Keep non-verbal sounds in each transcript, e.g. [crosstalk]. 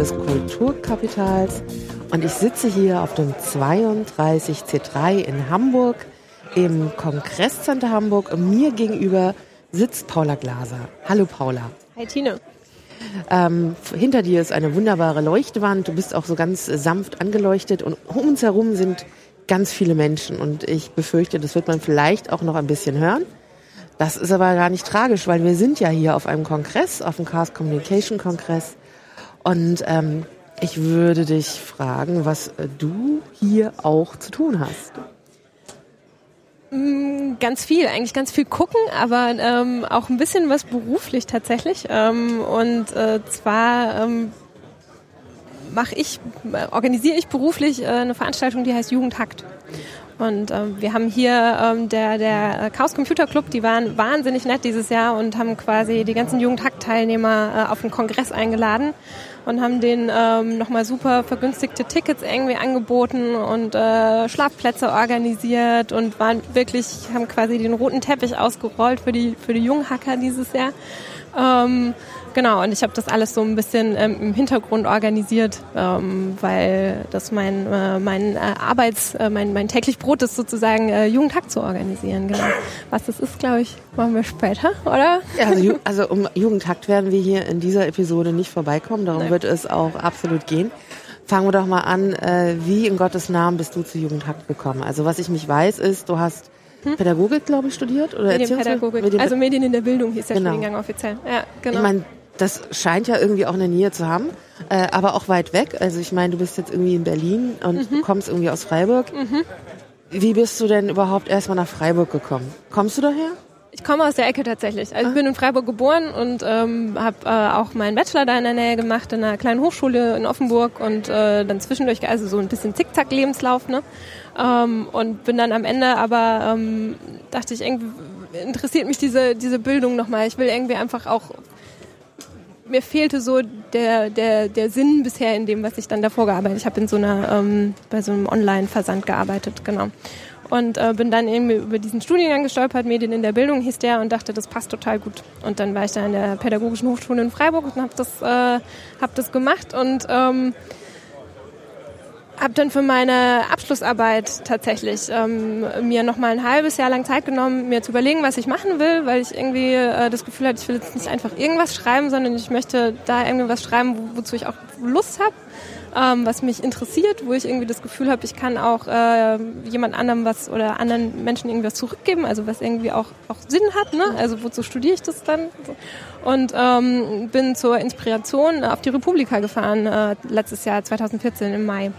des Kulturkapitals und ich sitze hier auf dem 32C3 in Hamburg im Kongresscenter Hamburg und mir gegenüber sitzt Paula Glaser. Hallo Paula. Hi Tine. Ähm, hinter dir ist eine wunderbare Leuchtwand. Du bist auch so ganz sanft angeleuchtet und um uns herum sind ganz viele Menschen und ich befürchte, das wird man vielleicht auch noch ein bisschen hören. Das ist aber gar nicht tragisch, weil wir sind ja hier auf einem Kongress, auf dem Chaos Communication Kongress und ähm, ich würde dich fragen, was äh, du hier auch zu tun hast. Mm, ganz viel, eigentlich ganz viel gucken, aber ähm, auch ein bisschen was beruflich tatsächlich. Ähm, und äh, zwar ähm, mache ich, organisiere ich beruflich äh, eine Veranstaltung, die heißt Jugendhakt. Und ähm, wir haben hier ähm, der, der Chaos Computer Club, die waren wahnsinnig nett dieses Jahr und haben quasi die ganzen Jugendhakt-Teilnehmer äh, auf den Kongress eingeladen und haben denen ähm, nochmal super vergünstigte Tickets irgendwie angeboten und äh, Schlafplätze organisiert und waren wirklich, haben quasi den roten Teppich ausgerollt für die, für die Junghacker dieses Jahr. Ähm, Genau, und ich habe das alles so ein bisschen ähm, im Hintergrund organisiert, ähm, weil das mein, äh, mein äh, Arbeits-, äh, mein, mein täglich Brot ist sozusagen, äh, Jugendtag zu organisieren. Genau. Was das ist, glaube ich, machen wir später, oder? Ja, also, [laughs] also um Jugendtakt werden wir hier in dieser Episode nicht vorbeikommen, darum Nein. wird es auch absolut gehen. Fangen wir doch mal an, äh, wie in Gottes Namen bist du zu Jugendtakt gekommen? Also was ich nicht weiß ist, du hast hm? Pädagogik, glaube ich, studiert? Oder Medienpädagogik. Medien also Medien in der Bildung hieß der genau. Studiengang offiziell. Ja, genau. Ich meine, das scheint ja irgendwie auch eine Nähe zu haben, äh, aber auch weit weg. Also ich meine, du bist jetzt irgendwie in Berlin und mhm. kommst irgendwie aus Freiburg. Mhm. Wie bist du denn überhaupt erstmal nach Freiburg gekommen? Kommst du daher? Ich komme aus der Ecke tatsächlich. Also ich ah. bin in Freiburg geboren und ähm, habe äh, auch meinen Bachelor da in der Nähe gemacht, in einer kleinen Hochschule in Offenburg und äh, dann zwischendurch, also so ein bisschen Zickzack-Lebenslauf, ne? Ähm, und bin dann am Ende aber, ähm, dachte ich, irgendwie interessiert mich diese, diese Bildung nochmal. Ich will irgendwie einfach auch mir fehlte so der, der, der Sinn bisher in dem, was ich dann davor gearbeitet habe. Ich habe in so einer, ähm, bei so einem Online-Versand gearbeitet, genau. Und äh, bin dann eben über diesen Studiengang gestolpert, Medien in der Bildung hieß der und dachte, das passt total gut. Und dann war ich da an der Pädagogischen Hochschule in Freiburg und habe das, äh, hab das gemacht und ähm, habe dann für meine Abschlussarbeit tatsächlich ähm, mir noch mal ein halbes Jahr lang Zeit genommen, mir zu überlegen, was ich machen will, weil ich irgendwie äh, das Gefühl hatte, ich will jetzt nicht einfach irgendwas schreiben, sondern ich möchte da irgendwas schreiben, wo, wozu ich auch Lust habe, ähm, was mich interessiert, wo ich irgendwie das Gefühl habe, ich kann auch äh, jemand anderem was oder anderen Menschen irgendwas zurückgeben, also was irgendwie auch, auch Sinn hat, ne? Also wozu studiere ich das dann? Und ähm, bin zur Inspiration auf die Republika gefahren, äh, letztes Jahr 2014 im Mai.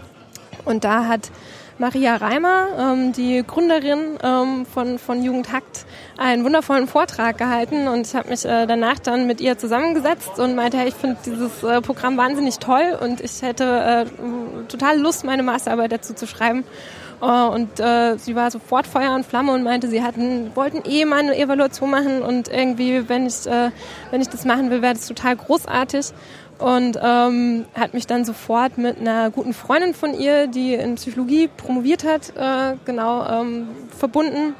Und da hat Maria Reimer, ähm, die Gründerin ähm, von, von Jugendhakt, einen wundervollen Vortrag gehalten und ich habe mich äh, danach dann mit ihr zusammengesetzt und meinte, hey, ich finde dieses äh, Programm wahnsinnig toll und ich hätte äh, total Lust, meine Masterarbeit dazu zu schreiben. Uh, und äh, sie war sofort Feuer und Flamme und meinte, sie hatten, wollten eh mal eine Evaluation machen und irgendwie, wenn ich, äh, wenn ich das machen will, wäre das total großartig und ähm, hat mich dann sofort mit einer guten Freundin von ihr, die in Psychologie promoviert hat, äh, genau ähm, verbunden.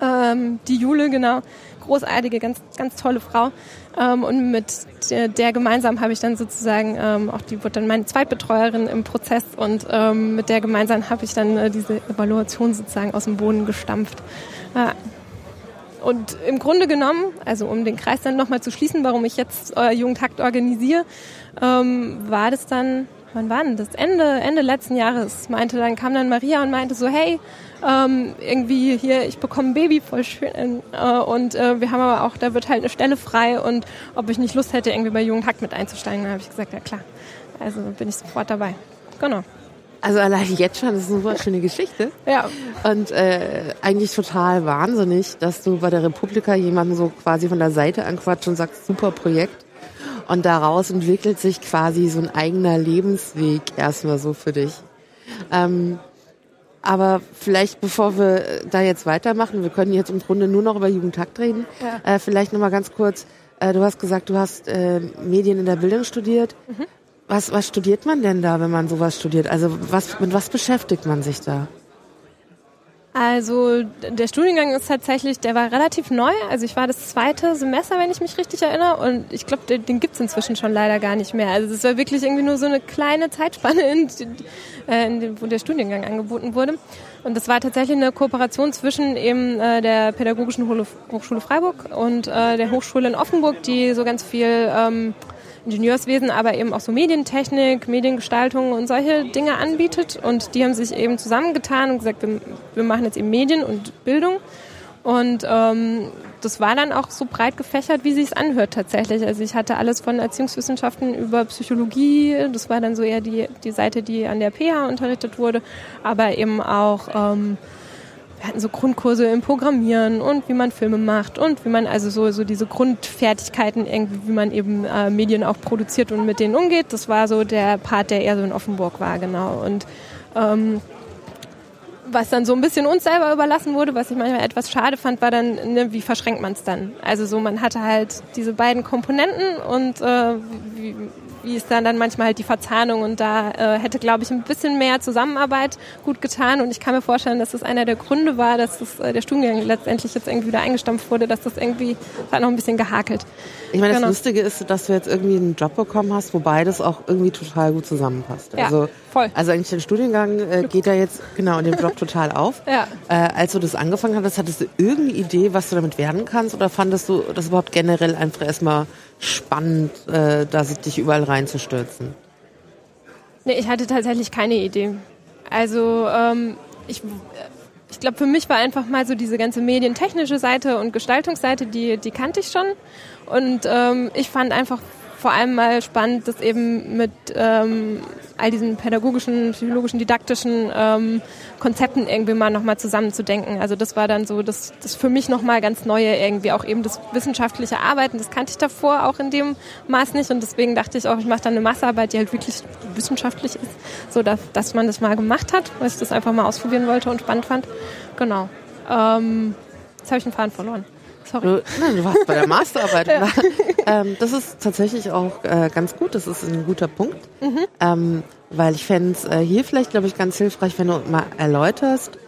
Ähm, die Jule, genau, großartige, ganz ganz tolle Frau. Ähm, und mit der, der gemeinsam habe ich dann sozusagen ähm, auch die wurde dann meine Zweitbetreuerin im Prozess und ähm, mit der gemeinsam habe ich dann äh, diese Evaluation sozusagen aus dem Boden gestampft. Äh, und im Grunde genommen, also um den Kreis dann nochmal zu schließen, warum ich jetzt äh, Jugendhakt organisiere, ähm, war das dann, wann war denn das? Ende, Ende letzten Jahres meinte, dann kam dann Maria und meinte so, hey, ähm, irgendwie hier, ich bekomme ein Baby, voll schön. Äh, und äh, wir haben aber auch, da wird halt eine Stelle frei und ob ich nicht Lust hätte, irgendwie bei Jugendhakt mit einzusteigen, dann habe ich gesagt, ja klar. Also bin ich sofort dabei. Genau. Also allein jetzt schon, das ist eine super schöne Geschichte. Ja. Und äh, eigentlich total wahnsinnig, dass du bei der Republika jemanden so quasi von der Seite anquatscht und sagst, super Projekt. Und daraus entwickelt sich quasi so ein eigener Lebensweg erstmal so für dich. Ähm, aber vielleicht, bevor wir da jetzt weitermachen, wir können jetzt im Grunde nur noch über Jugendtakt reden. Ja. Äh, vielleicht nochmal ganz kurz. Äh, du hast gesagt, du hast äh, Medien in der Bildung studiert. Mhm. Was, was studiert man denn da, wenn man sowas studiert? Also was, mit was beschäftigt man sich da? Also der Studiengang ist tatsächlich, der war relativ neu. Also ich war das zweite Semester, wenn ich mich richtig erinnere. Und ich glaube, den, den gibt es inzwischen schon leider gar nicht mehr. Also es war wirklich irgendwie nur so eine kleine Zeitspanne, in, äh, in, wo der Studiengang angeboten wurde. Und das war tatsächlich eine Kooperation zwischen eben äh, der Pädagogischen Hochschule Freiburg und äh, der Hochschule in Offenburg, die so ganz viel ähm, Ingenieurswesen, aber eben auch so Medientechnik, Mediengestaltung und solche Dinge anbietet. Und die haben sich eben zusammengetan und gesagt, wir, wir machen jetzt eben Medien und Bildung. Und ähm, das war dann auch so breit gefächert, wie sich anhört tatsächlich. Also ich hatte alles von Erziehungswissenschaften über Psychologie, das war dann so eher die, die Seite, die an der PH unterrichtet wurde, aber eben auch ähm, wir hatten so Grundkurse im Programmieren und wie man Filme macht und wie man also so, so diese Grundfertigkeiten irgendwie, wie man eben äh, Medien auch produziert und mit denen umgeht. Das war so der Part, der eher so in Offenburg war, genau. Und ähm, was dann so ein bisschen uns selber überlassen wurde, was ich manchmal etwas schade fand, war dann, ne, wie verschränkt man es dann? Also so, man hatte halt diese beiden Komponenten und äh, wie, wie ist dann dann manchmal halt die Verzahnung und da äh, hätte, glaube ich, ein bisschen mehr Zusammenarbeit gut getan und ich kann mir vorstellen, dass das einer der Gründe war, dass das, äh, der Studiengang letztendlich jetzt irgendwie wieder eingestampft wurde, dass das irgendwie hat noch ein bisschen gehakelt. Ich meine, genau. das Lustige ist, dass du jetzt irgendwie einen Job bekommen hast, wo beides auch irgendwie total gut zusammenpasst. Ja, also, voll. Also eigentlich der Studiengang äh, geht ja jetzt genau in dem Job total auf. [laughs] Ja. Äh, als du das angefangen hattest, hattest du irgendeine Idee, was du damit werden kannst oder fandest du das überhaupt generell einfach erstmal spannend, äh, da dich überall reinzustürzen? Nee, ich hatte tatsächlich keine Idee. Also ähm, ich, ich glaube, für mich war einfach mal so diese ganze medientechnische Seite und Gestaltungsseite, die, die kannte ich schon. Und ähm, ich fand einfach vor allem mal spannend, das eben mit ähm, all diesen pädagogischen, psychologischen, didaktischen ähm, Konzepten irgendwie mal nochmal zusammenzudenken. Also das war dann so das, das für mich nochmal ganz Neue irgendwie, auch eben das wissenschaftliche Arbeiten, das kannte ich davor auch in dem Maß nicht und deswegen dachte ich auch, ich mache dann eine Massearbeit, die halt wirklich wissenschaftlich ist, so dass, dass man das mal gemacht hat, weil ich das einfach mal ausprobieren wollte und spannend fand. Genau. Ähm, jetzt habe ich den Faden verloren. Sorry. Du, nein, du warst bei der [laughs] Masterarbeit. ja. ähm, das ist tatsächlich auch äh, ganz gut. Das ist ein guter Punkt. Mhm. Ähm, weil ich fände es äh, hier vielleicht, glaube ich, ganz hilfreich, wenn du mal erläuterst,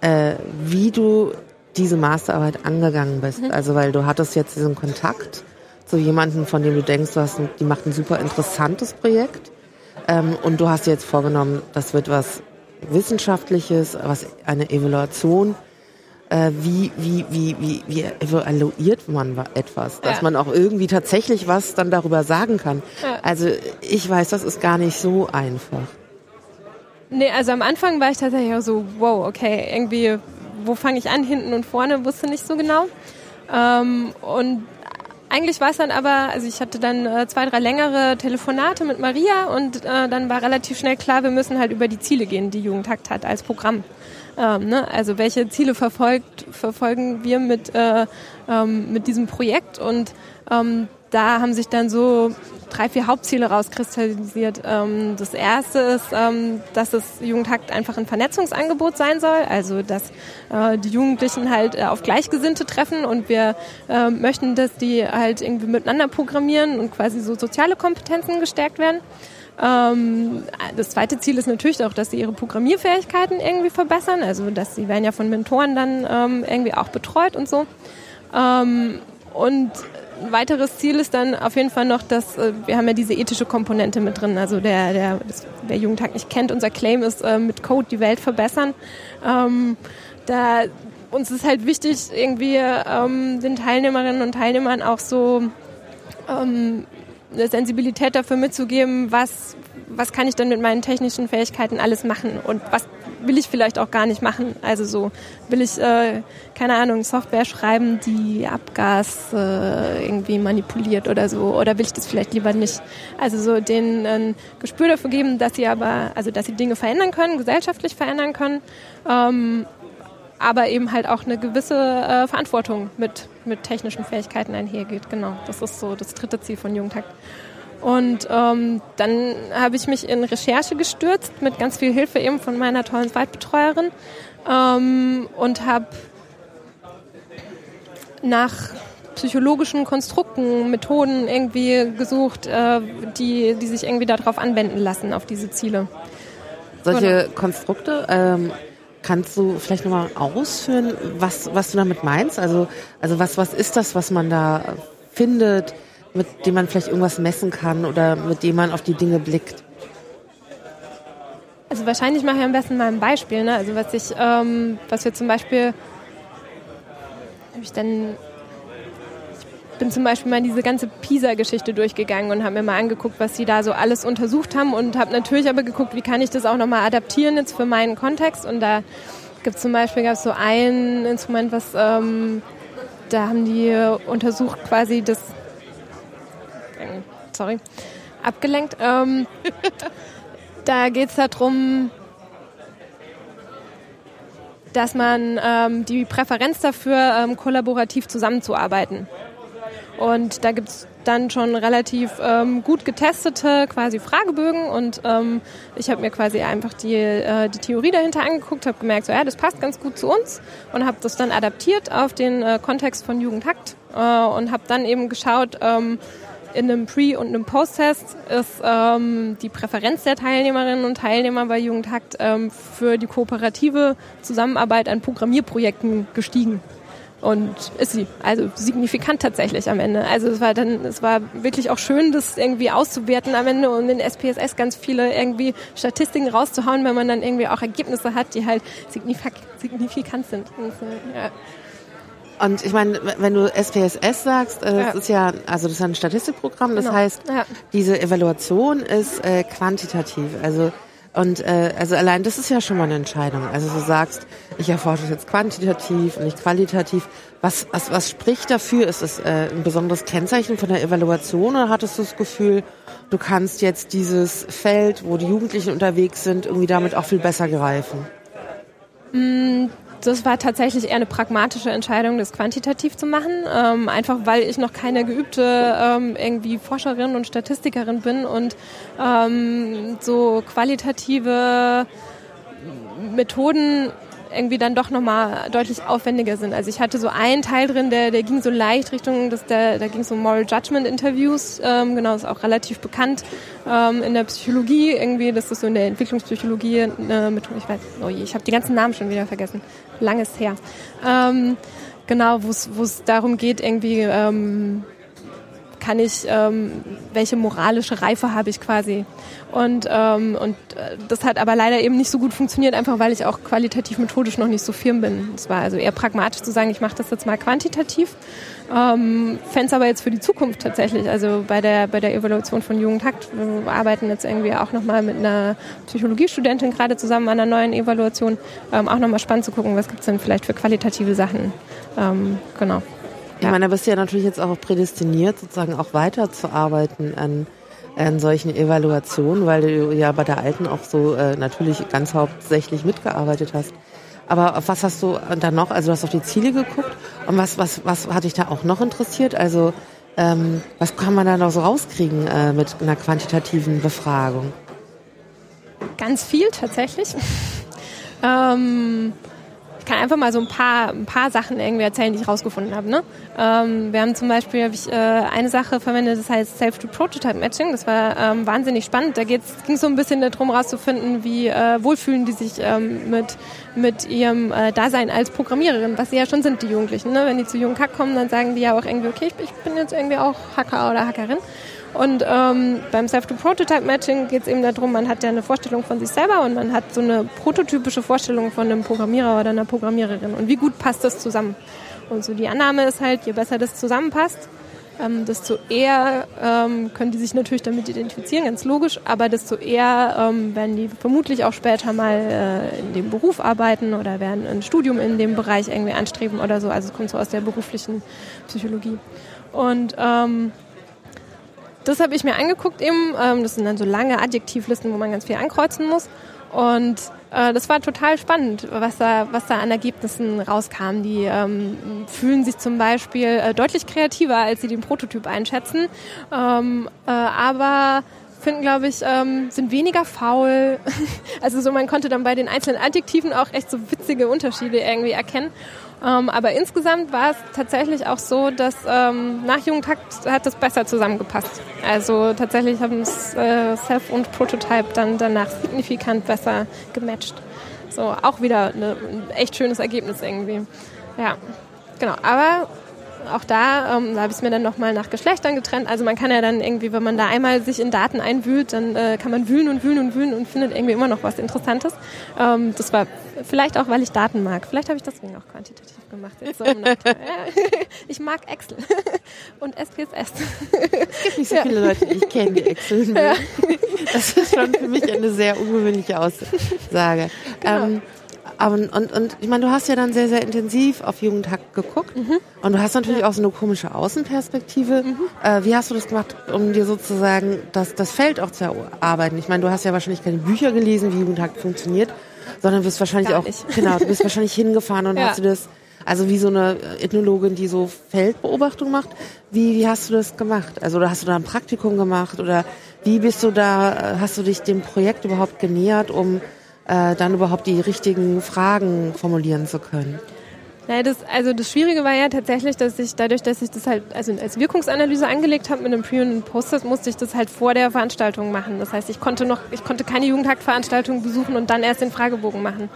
äh, wie du diese Masterarbeit angegangen bist. Mhm. Also weil du hattest jetzt diesen Kontakt zu jemandem, von dem du denkst, du hast, die macht ein super interessantes Projekt. Ähm, und du hast dir jetzt vorgenommen, das wird was Wissenschaftliches, was eine Evaluation äh, wie, wie, wie, wie, wie evaluiert man etwas, dass ja. man auch irgendwie tatsächlich was dann darüber sagen kann. Ja. Also ich weiß, das ist gar nicht so einfach. Nee, also am Anfang war ich tatsächlich auch so, wow, okay, irgendwie, wo fange ich an, hinten und vorne, wusste nicht so genau. Ähm, und eigentlich war es dann aber, also ich hatte dann äh, zwei, drei längere Telefonate mit Maria und äh, dann war relativ schnell klar, wir müssen halt über die Ziele gehen, die Jugendtakt hat als Programm. Ähm, ne? Also welche Ziele verfolgt, verfolgen wir mit, äh, ähm, mit diesem Projekt und ähm, da haben sich dann so drei, vier Hauptziele rauskristallisiert. Ähm, das erste ist, ähm, dass das Jugendhakt einfach ein Vernetzungsangebot sein soll, also dass äh, die Jugendlichen halt äh, auf Gleichgesinnte treffen und wir äh, möchten, dass die halt irgendwie miteinander programmieren und quasi so soziale Kompetenzen gestärkt werden. Ähm, das zweite Ziel ist natürlich auch, dass sie ihre Programmierfähigkeiten irgendwie verbessern, also dass sie werden ja von Mentoren dann ähm, irgendwie auch betreut und so. Ähm, und ein weiteres Ziel ist dann auf jeden Fall noch, dass äh, wir haben ja diese ethische Komponente mit drin. Also der, der, das, wer Jugendtag nicht kennt, unser Claim ist äh, mit Code die Welt verbessern. Ähm, da uns ist halt wichtig, irgendwie ähm, den Teilnehmerinnen und Teilnehmern auch so ähm, eine Sensibilität dafür mitzugeben, was, was kann ich denn mit meinen technischen Fähigkeiten alles machen und was will ich vielleicht auch gar nicht machen. Also so will ich, äh, keine Ahnung, Software schreiben, die Abgas äh, irgendwie manipuliert oder so oder will ich das vielleicht lieber nicht. Also so denen ein Gespür dafür geben, dass sie aber, also dass sie Dinge verändern können, gesellschaftlich verändern können. Ähm, aber eben halt auch eine gewisse äh, Verantwortung mit, mit technischen Fähigkeiten einhergeht. Genau, das ist so das dritte Ziel von Jugendtakt. Und ähm, dann habe ich mich in Recherche gestürzt mit ganz viel Hilfe eben von meiner tollen Zweitbetreuerin ähm, und habe nach psychologischen Konstrukten, Methoden irgendwie gesucht, äh, die, die sich irgendwie darauf anwenden lassen, auf diese Ziele. Solche Konstrukte, ähm, Kannst du vielleicht nochmal ausführen, was, was du damit meinst? Also, also was, was ist das, was man da findet, mit dem man vielleicht irgendwas messen kann oder mit dem man auf die Dinge blickt? Also wahrscheinlich mache ich am besten mal ein Beispiel. Ne? Also was ich, ähm, was wir zum Beispiel, habe ich dann bin zum Beispiel mal diese ganze PISA-Geschichte durchgegangen und habe mir mal angeguckt, was sie da so alles untersucht haben und habe natürlich aber geguckt, wie kann ich das auch nochmal adaptieren jetzt für meinen Kontext. Und da gibt es zum Beispiel gab so ein Instrument, was ähm, da haben die untersucht quasi das, sorry, abgelenkt. Ähm, [laughs] da geht es darum, dass man ähm, die Präferenz dafür, ähm, kollaborativ zusammenzuarbeiten. Und da gibt es dann schon relativ ähm, gut getestete quasi Fragebögen. Und ähm, ich habe mir quasi einfach die, äh, die Theorie dahinter angeguckt, habe gemerkt, so ja, das passt ganz gut zu uns. Und habe das dann adaptiert auf den äh, Kontext von Jugendhakt äh, und habe dann eben geschaut, ähm, in einem Pre- und einem Post-Test ist ähm, die Präferenz der Teilnehmerinnen und Teilnehmer bei Jugendhakt ähm, für die kooperative Zusammenarbeit an Programmierprojekten gestiegen. Und ist sie. Also signifikant tatsächlich am Ende. Also es war dann, es war wirklich auch schön, das irgendwie auszuwerten am Ende und in SPSS ganz viele irgendwie Statistiken rauszuhauen, wenn man dann irgendwie auch Ergebnisse hat, die halt signifik signifikant sind. Und, ja. Und ich meine, wenn du SPSS sagst, äh, das ja. ist ja, also das ist ein Statistikprogramm, das genau. heißt, ja. diese Evaluation ist äh, quantitativ. Also und äh, also allein das ist ja schon mal eine Entscheidung. Also du sagst, ich erforsche es jetzt quantitativ und nicht qualitativ. Was, was, was spricht dafür? Ist es äh, ein besonderes Kennzeichen von der Evaluation oder hattest du das Gefühl, du kannst jetzt dieses Feld, wo die Jugendlichen unterwegs sind, irgendwie damit auch viel besser greifen? Das war tatsächlich eher eine pragmatische Entscheidung, das quantitativ zu machen. Ähm, einfach weil ich noch keine geübte ähm, irgendwie Forscherin und Statistikerin bin und ähm, so qualitative Methoden irgendwie dann doch nochmal deutlich aufwendiger sind. Also ich hatte so einen Teil drin, der, der ging so leicht Richtung, dass der, da ging um Moral Judgment Interviews, ähm, genau, ist auch relativ bekannt ähm, in der Psychologie, irgendwie, das ist so in der Entwicklungspsychologie eine Methode, ich weiß, oh je, ich habe die ganzen Namen schon wieder vergessen, langes her. Ähm, genau, wo es darum geht, irgendwie ähm, kann ich, ähm, welche moralische Reife habe ich quasi. Und, ähm, und äh, das hat aber leider eben nicht so gut funktioniert, einfach weil ich auch qualitativ methodisch noch nicht so firm bin. Es war also eher pragmatisch zu sagen, ich mache das jetzt mal quantitativ. Ähm, Fände aber jetzt für die Zukunft tatsächlich. Also bei der, bei der Evaluation von Jugendhakt, wir arbeiten jetzt irgendwie auch nochmal mit einer Psychologiestudentin gerade zusammen an einer neuen Evaluation. Ähm, auch nochmal spannend zu gucken, was gibt es denn vielleicht für qualitative Sachen. Ähm, genau. Ich meine, da bist du ja natürlich jetzt auch prädestiniert, sozusagen auch weiterzuarbeiten an, an solchen Evaluationen, weil du ja bei der alten auch so äh, natürlich ganz hauptsächlich mitgearbeitet hast. Aber auf was hast du dann noch? Also du hast auf die Ziele geguckt und was, was, was hat dich da auch noch interessiert? Also ähm, was kann man da noch so rauskriegen äh, mit einer quantitativen Befragung? Ganz viel tatsächlich. [laughs] ähm, kann einfach mal so ein paar, ein paar Sachen irgendwie erzählen, die ich rausgefunden habe. Ne? Ähm, wir haben zum Beispiel hab ich, äh, eine Sache verwendet, das heißt Self-to-Prototype-Matching. Das war ähm, wahnsinnig spannend. Da ging es so ein bisschen darum, rauszufinden, wie äh, wohlfühlen die sich ähm, mit, mit ihrem äh, Dasein als Programmiererin, was sie ja schon sind, die Jugendlichen. Ne? Wenn die zu Jungen Hack kommen, dann sagen die ja auch irgendwie, okay, ich, ich bin jetzt irgendwie auch Hacker oder Hackerin. Und ähm, beim Self-to-Prototype-Matching geht es eben darum, man hat ja eine Vorstellung von sich selber und man hat so eine prototypische Vorstellung von einem Programmierer oder einer Programmiererin. Und wie gut passt das zusammen? Und so die Annahme ist halt, je besser das zusammenpasst, ähm, desto eher ähm, können die sich natürlich damit identifizieren, ganz logisch, aber desto eher ähm, werden die vermutlich auch später mal äh, in dem Beruf arbeiten oder werden ein Studium in dem Bereich irgendwie anstreben oder so. Also es kommt so aus der beruflichen Psychologie. Und ähm, das habe ich mir angeguckt eben. Ähm, das sind dann so lange Adjektivlisten, wo man ganz viel ankreuzen muss. Und äh, das war total spannend, was da, was da an Ergebnissen rauskam. Die ähm, fühlen sich zum Beispiel äh, deutlich kreativer, als sie den Prototyp einschätzen. Ähm, äh, aber finden, glaube ich, ähm, sind weniger faul. [laughs] also so, man konnte dann bei den einzelnen Adjektiven auch echt so witzige Unterschiede irgendwie erkennen. Ähm, aber insgesamt war es tatsächlich auch so, dass ähm, nach Jugendtakt hat es besser zusammengepasst. Also tatsächlich haben äh, Self und Prototype dann danach signifikant besser gematcht. So, auch wieder eine, ein echt schönes Ergebnis irgendwie. Ja, genau. Aber auch da, ähm, da habe ich es mir dann nochmal nach Geschlechtern getrennt. Also man kann ja dann irgendwie, wenn man da einmal sich in Daten einwühlt, dann äh, kann man wühlen und wühlen und wühlen und findet irgendwie immer noch was Interessantes. Ähm, das war vielleicht auch, weil ich Daten mag. Vielleicht habe ich deswegen auch quantitativ gemacht. So [laughs] [laughs] ich mag Excel [laughs] und SPSS. Es gibt nicht so viele Leute, die ich kenne, die Excel mögen. Das ist schon für mich eine sehr ungewöhnliche Aussage. Genau. Ähm, und, und, und ich meine, du hast ja dann sehr, sehr intensiv auf Jugendhack geguckt mhm. und du hast natürlich auch so eine komische Außenperspektive. Mhm. Äh, wie hast du das gemacht, um dir sozusagen das, das Feld auch zu erarbeiten? Ich meine, du hast ja wahrscheinlich keine Bücher gelesen, wie Jugendhack funktioniert, sondern wirst wahrscheinlich auch, genau, du bist [laughs] wahrscheinlich hingefahren und ja. hast du das, also wie so eine Ethnologin, die so Feldbeobachtung macht. Wie, wie hast du das gemacht? Also, oder hast du da ein Praktikum gemacht oder wie bist du da, hast du dich dem Projekt überhaupt genähert, um äh, dann überhaupt die richtigen Fragen formulieren zu können. Naja, das, also das Schwierige war ja tatsächlich, dass ich dadurch, dass ich das halt also als Wirkungsanalyse angelegt habe mit einem Pre- und einem Post, musste ich das halt vor der Veranstaltung machen. Das heißt, ich konnte noch, ich konnte keine Jugendtaktveranstaltung besuchen und dann erst den Fragebogen machen.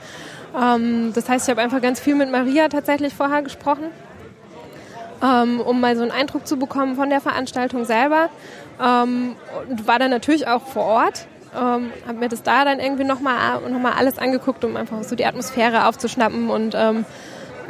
Ähm, das heißt, ich habe einfach ganz viel mit Maria tatsächlich vorher gesprochen, ähm, um mal so einen Eindruck zu bekommen von der Veranstaltung selber. Ähm, und war dann natürlich auch vor Ort ähm, habe mir das da dann irgendwie nochmal noch mal alles angeguckt, um einfach so die Atmosphäre aufzuschnappen. Und ähm,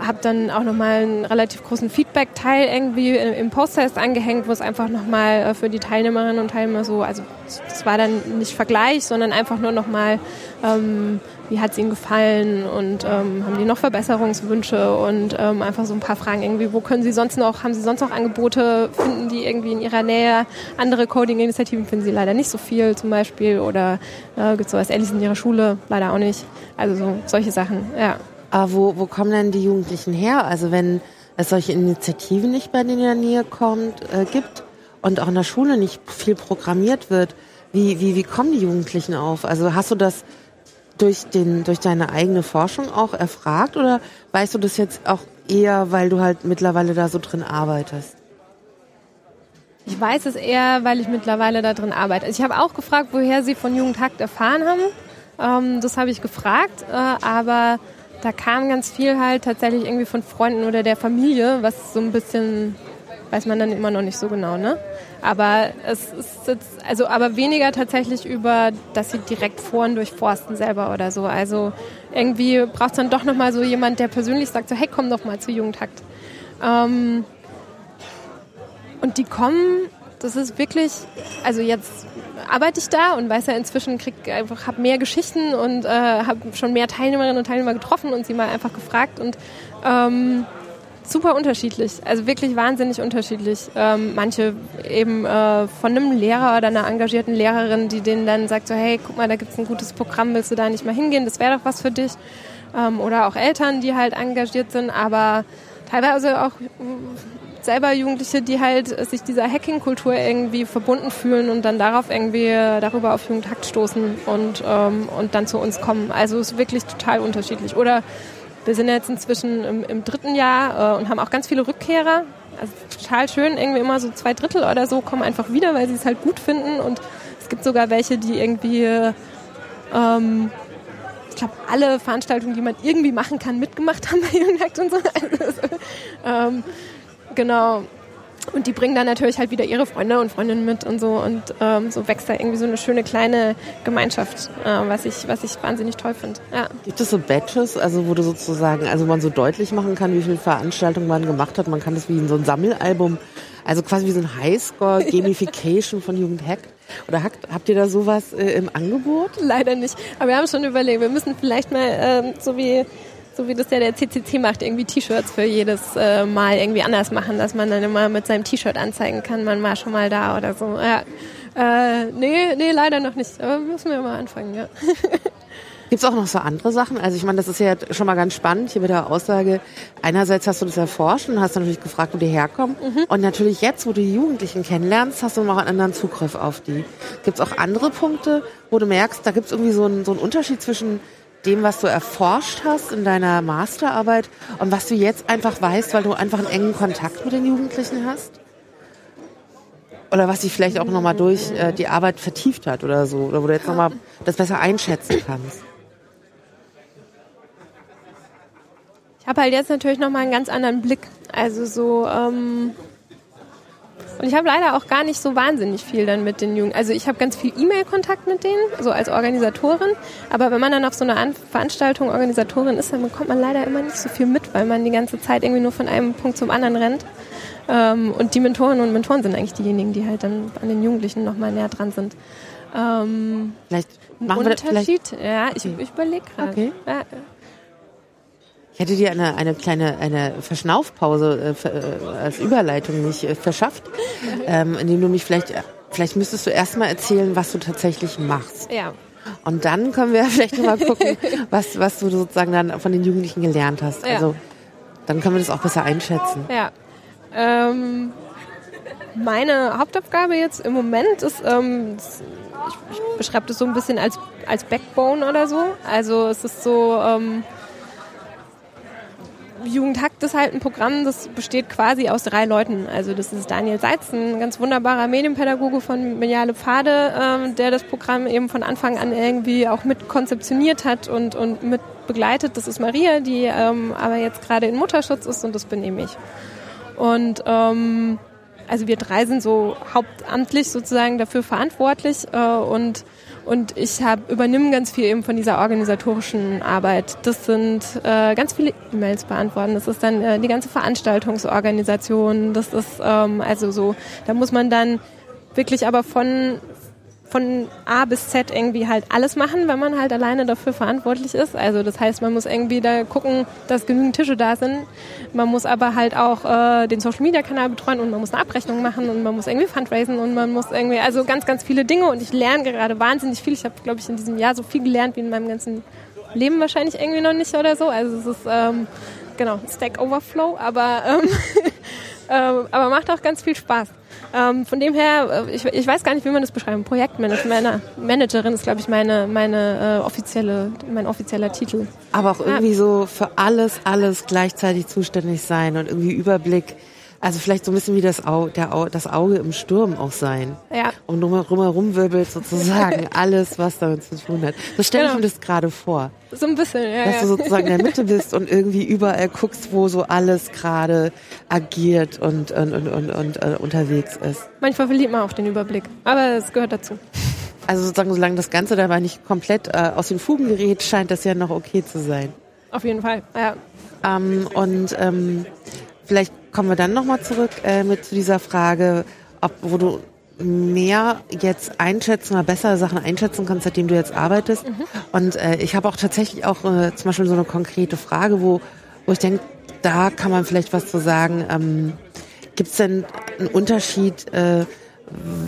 habe dann auch nochmal einen relativ großen Feedback-Teil irgendwie im Post-Test angehängt, wo es einfach nochmal äh, für die Teilnehmerinnen und Teilnehmer so, also das war dann nicht Vergleich, sondern einfach nur nochmal, ähm, wie hat es ihnen gefallen und ähm, haben die noch Verbesserungswünsche und ähm, einfach so ein paar Fragen irgendwie, wo können sie sonst noch, haben sie sonst noch Angebote, finden die irgendwie in ihrer Nähe andere Coding-Initiativen, finden sie leider nicht so viel zum Beispiel oder äh, gibt es sowas ähnliches in ihrer Schule, leider auch nicht. Also so, solche Sachen, ja. Aber wo, wo kommen denn die Jugendlichen her? Also wenn es solche Initiativen nicht bei denen in der Nähe kommt, äh, gibt und auch in der Schule nicht viel programmiert wird, wie, wie, wie kommen die Jugendlichen auf? Also hast du das durch, den, durch deine eigene Forschung auch erfragt oder weißt du das jetzt auch eher, weil du halt mittlerweile da so drin arbeitest? Ich weiß es eher, weil ich mittlerweile da drin arbeite. Ich habe auch gefragt, woher sie von Jugendhakt erfahren haben. Ähm, das habe ich gefragt, äh, aber da kam ganz viel halt tatsächlich irgendwie von Freunden oder der Familie, was so ein bisschen weiß man dann immer noch nicht so genau, ne? Aber es ist jetzt, also aber weniger tatsächlich über, dass sie direkt Foren durchforsten selber oder so. Also irgendwie braucht es dann doch nochmal so jemand, der persönlich sagt, so hey, komm doch mal zu Jugendhakt. Ähm, und die kommen, das ist wirklich, also jetzt arbeite ich da und weiß ja inzwischen, krieg einfach, habe mehr Geschichten und äh, habe schon mehr Teilnehmerinnen und Teilnehmer getroffen und sie mal einfach gefragt und ähm, super unterschiedlich, also wirklich wahnsinnig unterschiedlich. Ähm, manche eben äh, von einem Lehrer oder einer engagierten Lehrerin, die denen dann sagt so, hey, guck mal, da gibt's ein gutes Programm, willst du da nicht mal hingehen, das wäre doch was für dich. Ähm, oder auch Eltern, die halt engagiert sind, aber teilweise auch selber Jugendliche, die halt sich dieser Hacking-Kultur irgendwie verbunden fühlen und dann darauf irgendwie darüber auf Jugendhakt stoßen und, ähm, und dann zu uns kommen. Also es ist wirklich total unterschiedlich. Oder wir sind jetzt inzwischen im, im dritten Jahr äh, und haben auch ganz viele Rückkehrer. Also total schön, irgendwie immer so zwei Drittel oder so kommen einfach wieder, weil sie es halt gut finden. Und es gibt sogar welche, die irgendwie, ähm, ich glaube, alle Veranstaltungen, die man irgendwie machen kann, mitgemacht haben bei Jugendakt und so. [laughs] Also, ähm, Genau. Und die bringen dann natürlich halt wieder ihre Freunde und Freundinnen mit und so und ähm, so wächst da irgendwie so eine schöne kleine Gemeinschaft, äh, was ich was ich wahnsinnig toll finde. Ja. Gibt es so Badges, also wo du sozusagen, also man so deutlich machen kann, wie viele Veranstaltungen man gemacht hat? Man kann das wie in so ein Sammelalbum, also quasi wie so ein Highscore [laughs] Gamification von Jugend Hackt. Oder habt, habt ihr da sowas äh, im Angebot? Leider nicht. Aber wir haben schon überlegt, wir müssen vielleicht mal ähm, so wie so wie das ja der CCC macht, irgendwie T-Shirts für jedes äh, Mal irgendwie anders machen, dass man dann immer mit seinem T-Shirt anzeigen kann, man war schon mal da oder so. Ja. Äh, nee, nee, leider noch nicht. Aber müssen wir mal anfangen, ja. [laughs] Gibt es auch noch so andere Sachen? Also ich meine, das ist ja schon mal ganz spannend hier mit der Aussage. Einerseits hast du das erforscht und hast natürlich gefragt, wo die herkommen. Mhm. Und natürlich jetzt, wo du die Jugendlichen kennenlernst, hast du noch einen anderen Zugriff auf die. Gibt es auch andere Punkte, wo du merkst, da gibt es irgendwie so einen, so einen Unterschied zwischen dem, was du erforscht hast in deiner Masterarbeit und was du jetzt einfach weißt, weil du einfach einen engen Kontakt mit den Jugendlichen hast? Oder was dich vielleicht auch nochmal durch äh, die Arbeit vertieft hat oder so, oder wo du jetzt nochmal das besser einschätzen kannst? Ich habe halt jetzt natürlich nochmal einen ganz anderen Blick. Also so, ähm, und ich habe leider auch gar nicht so wahnsinnig viel dann mit den Jungen. Also ich habe ganz viel E-Mail-Kontakt mit denen, so als Organisatorin. Aber wenn man dann auf so einer An Veranstaltung Organisatorin ist, dann bekommt man leider immer nicht so viel mit, weil man die ganze Zeit irgendwie nur von einem Punkt zum anderen rennt. Ähm, und die Mentoren und Mentoren sind eigentlich diejenigen, die halt dann an den Jugendlichen nochmal näher dran sind. Ähm, vielleicht machen wir Unterschied? Ja, ich, ich überlege gerade. Okay. Ja. Ich hätte dir eine, eine kleine eine Verschnaufpause äh, äh als Überleitung nicht äh, verschafft, ähm, indem du mich vielleicht, vielleicht müsstest du erstmal erzählen, was du tatsächlich machst. Ja. Und dann können wir [laughs] vielleicht nochmal gucken, was, was du sozusagen dann von den Jugendlichen gelernt hast. Ja. Also dann können wir das auch besser einschätzen. Ja. Ähm, meine Hauptaufgabe jetzt im Moment ist, ähm, ich, ich beschreibe das so ein bisschen als, als Backbone oder so. Also es ist so, ähm, Jugendhakt ist halt ein Programm, das besteht quasi aus drei Leuten. Also das ist Daniel Seitz, ein ganz wunderbarer Medienpädagoge von Mediale Pfade, ähm, der das Programm eben von Anfang an irgendwie auch mit konzeptioniert hat und, und mit begleitet. Das ist Maria, die ähm, aber jetzt gerade in Mutterschutz ist und das bin eben ich. Und ähm, also wir drei sind so hauptamtlich sozusagen dafür verantwortlich äh, und und ich hab, übernimm ganz viel eben von dieser organisatorischen Arbeit. Das sind äh, ganz viele E-Mails beantworten. Das ist dann äh, die ganze Veranstaltungsorganisation. Das ist ähm, also so, da muss man dann wirklich aber von von A bis Z irgendwie halt alles machen, wenn man halt alleine dafür verantwortlich ist. Also das heißt, man muss irgendwie da gucken, dass genügend Tische da sind. Man muss aber halt auch äh, den Social Media Kanal betreuen und man muss eine Abrechnung machen und man muss irgendwie fundraisen und man muss irgendwie, also ganz, ganz viele Dinge und ich lerne gerade wahnsinnig viel. Ich habe, glaube ich, in diesem Jahr so viel gelernt wie in meinem ganzen Leben wahrscheinlich irgendwie noch nicht oder so. Also es ist, ähm, genau, Stack Overflow, aber, ähm, [laughs] äh, aber macht auch ganz viel Spaß. Ähm, von dem her, äh, ich, ich, weiß gar nicht, wie man das beschreibt. Projektmanagerin ist, glaube ich, meine, meine äh, offizielle, mein offizieller Titel. Aber auch irgendwie ja. so für alles, alles gleichzeitig zuständig sein und irgendwie Überblick also vielleicht so ein bisschen wie das, Au der Au das Auge im Sturm auch sein. Ja. Und drumherum wirbelt sozusagen [laughs] alles, was damit zu tun hat. So stelle genau. ich mir das gerade vor. So ein bisschen, ja. Dass ja. du sozusagen in der Mitte bist [laughs] und irgendwie überall guckst, wo so alles gerade agiert und, und, und, und, und uh, unterwegs ist. Manchmal verliert man auch den Überblick, aber es gehört dazu. Also sozusagen, solange das Ganze dabei nicht komplett äh, aus den Fugen gerät, scheint das ja noch okay zu sein. Auf jeden Fall, ja. Ähm, und ähm, vielleicht kommen wir dann nochmal zurück äh, mit zu dieser Frage, ob, wo du mehr jetzt einschätzen oder bessere Sachen einschätzen kannst, seitdem du jetzt arbeitest. Mhm. Und äh, ich habe auch tatsächlich auch äh, zum Beispiel so eine konkrete Frage, wo, wo ich denke, da kann man vielleicht was zu sagen. Ähm, Gibt es denn einen Unterschied, äh,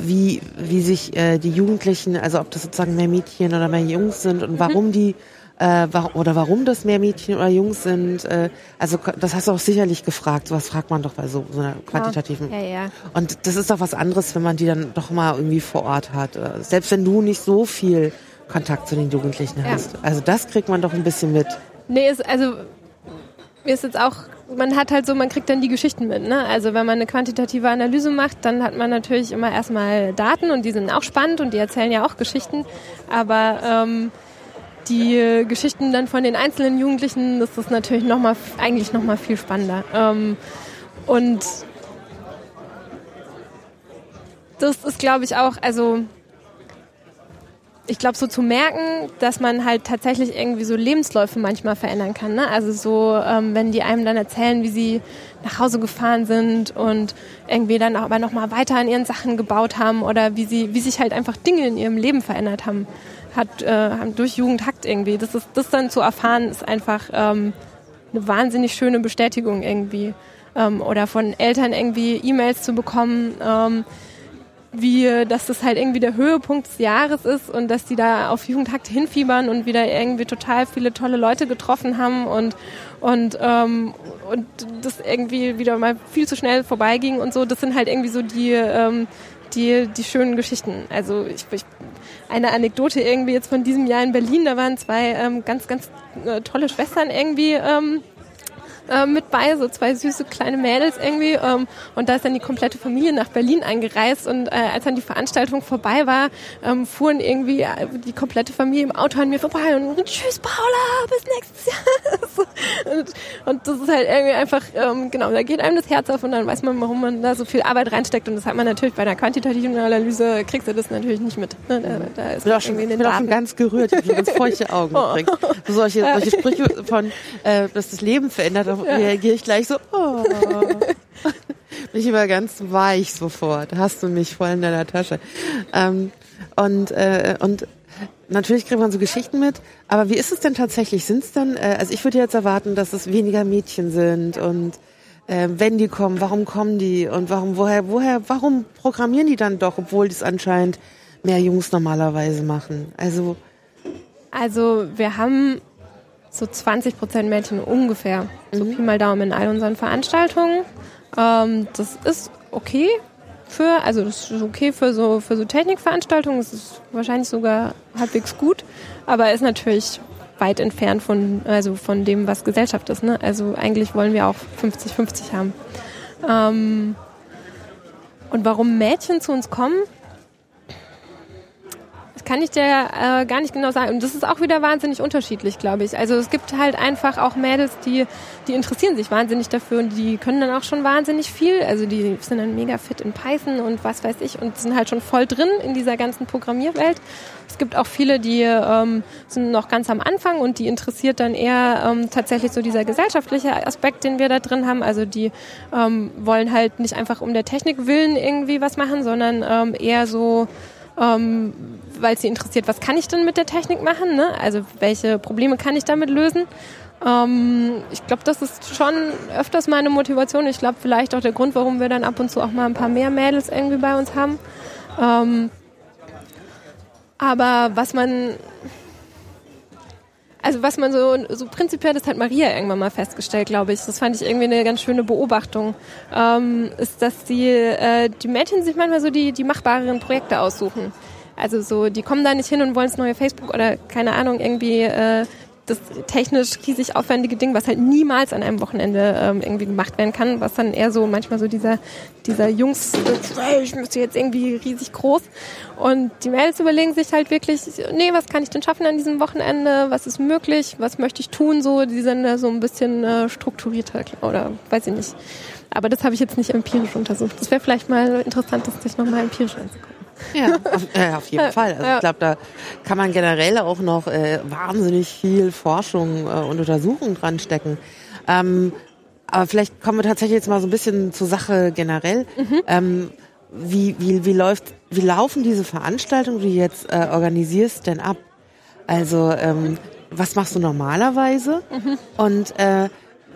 wie, wie sich äh, die Jugendlichen, also ob das sozusagen mehr Mädchen oder mehr Jungs sind und warum mhm. die äh, oder warum das mehr Mädchen oder Jungs sind. Äh, also das hast du auch sicherlich gefragt. Sowas fragt man doch bei so, so einer quantitativen. Ja, ja. Und das ist doch was anderes, wenn man die dann doch mal irgendwie vor Ort hat. Äh, selbst wenn du nicht so viel Kontakt zu den Jugendlichen ja. hast. Also das kriegt man doch ein bisschen mit. Nee, ist, also mir ist jetzt auch, man hat halt so, man kriegt dann die Geschichten mit. Ne? Also wenn man eine quantitative Analyse macht, dann hat man natürlich immer erstmal Daten und die sind auch spannend und die erzählen ja auch Geschichten. Aber ähm, die Geschichten dann von den einzelnen Jugendlichen, das ist natürlich noch mal, eigentlich noch mal viel spannender. Ähm, und das ist, glaube ich, auch, also ich glaube, so zu merken, dass man halt tatsächlich irgendwie so Lebensläufe manchmal verändern kann. Ne? Also so, ähm, wenn die einem dann erzählen, wie sie nach Hause gefahren sind und irgendwie dann aber nochmal weiter an ihren Sachen gebaut haben oder wie sie, wie sich halt einfach Dinge in ihrem Leben verändert haben hat äh, durch Jugendhakt irgendwie. Das ist das dann zu erfahren, ist einfach ähm, eine wahnsinnig schöne Bestätigung irgendwie. Ähm, oder von Eltern irgendwie E-Mails zu bekommen, ähm, wie, dass das halt irgendwie der Höhepunkt des Jahres ist und dass die da auf Jugendhakt hinfiebern und wieder irgendwie total viele tolle Leute getroffen haben und und ähm, und das irgendwie wieder mal viel zu schnell vorbeiging und so. Das sind halt irgendwie so die ähm, die, die schönen Geschichten. Also ich, ich, eine Anekdote irgendwie jetzt von diesem Jahr in Berlin, da waren zwei ähm, ganz, ganz äh, tolle Schwestern irgendwie ähm, äh, mit bei, so zwei süße kleine Mädels irgendwie. Ähm, und da ist dann die komplette Familie nach Berlin eingereist und äh, als dann die Veranstaltung vorbei war, ähm, fuhren irgendwie äh, die komplette Familie im Auto an mir vorbei und tschüss Paula, bis nächstes Jahr. [laughs] und, und, das ist halt irgendwie einfach, ähm, genau, da geht einem das Herz auf und dann weiß man, warum man da so viel Arbeit reinsteckt und das hat man natürlich bei einer quantitativen Analyse, kriegst du das natürlich nicht mit. Ne? Da, da ist ich bin auch schon, bin auch schon ganz gerührt, ich habe ganz feuchte Augen [laughs] gekriegt. So solche, solche Sprüche von, äh, dass das Leben verändert, da ja. reagiere ich gleich so, oh. [laughs] Bin ich immer ganz weich sofort. Hast du mich voll in deiner Tasche. Ähm, und, äh, und natürlich kriegt man so Geschichten mit. Aber wie ist es denn tatsächlich? Sind es dann, äh, also ich würde jetzt erwarten, dass es weniger Mädchen sind und äh, wenn die kommen, warum kommen die und warum, woher, woher, warum programmieren die dann doch, obwohl es anscheinend mehr Jungs normalerweise machen? Also, also wir haben so 20 Prozent Mädchen ungefähr, so mhm. Pi mal Daumen in all unseren Veranstaltungen. Ähm, das ist okay für, also das ist okay für so für so Technikveranstaltungen. Es ist wahrscheinlich sogar halbwegs gut, aber ist natürlich weit entfernt von also von dem, was Gesellschaft ist. Ne? Also eigentlich wollen wir auch 50-50 haben. Ähm, und warum Mädchen zu uns kommen, kann ich dir äh, gar nicht genau sagen. Und das ist auch wieder wahnsinnig unterschiedlich, glaube ich. Also es gibt halt einfach auch Mädels, die, die interessieren sich wahnsinnig dafür und die können dann auch schon wahnsinnig viel. Also die sind dann mega fit in Python und was weiß ich und sind halt schon voll drin in dieser ganzen Programmierwelt. Es gibt auch viele, die ähm, sind noch ganz am Anfang und die interessiert dann eher ähm, tatsächlich so dieser gesellschaftliche Aspekt, den wir da drin haben. Also die ähm, wollen halt nicht einfach um der Technik willen irgendwie was machen, sondern ähm, eher so ähm, weil sie interessiert, was kann ich denn mit der Technik machen? Ne? Also welche Probleme kann ich damit lösen? Ähm, ich glaube, das ist schon öfters meine Motivation. Ich glaube, vielleicht auch der Grund, warum wir dann ab und zu auch mal ein paar mehr Mädels irgendwie bei uns haben. Ähm, aber was man also was man so, so prinzipiell, das hat Maria irgendwann mal festgestellt, glaube ich. Das fand ich irgendwie eine ganz schöne Beobachtung. Ähm, ist, dass die, äh, die Mädchen sich manchmal so die, die machbareren Projekte aussuchen. Also so, die kommen da nicht hin und wollen das neue Facebook oder keine Ahnung, irgendwie äh, das technisch riesig aufwendige Ding, was halt niemals an einem Wochenende ähm, irgendwie gemacht werden kann, was dann eher so manchmal so dieser, dieser Jungs, äh, ich müsste jetzt irgendwie riesig groß. Und die Mädels überlegen sich halt wirklich, nee, was kann ich denn schaffen an diesem Wochenende? Was ist möglich? Was möchte ich tun? So, die sind da so ein bisschen äh, strukturierter oder weiß ich nicht. Aber das habe ich jetzt nicht empirisch untersucht. Das wäre vielleicht mal interessant, das sich nochmal empirisch anzugucken. Ja, auf, äh, auf jeden Fall. Also ich glaube, da kann man generell auch noch äh, wahnsinnig viel Forschung äh, und Untersuchung dran stecken. Ähm, aber vielleicht kommen wir tatsächlich jetzt mal so ein bisschen zur Sache generell. Mhm. Ähm, wie, wie, wie, läuft, wie laufen diese Veranstaltungen, die du jetzt äh, organisierst, denn ab? Also ähm, was machst du normalerweise? Mhm. Und äh,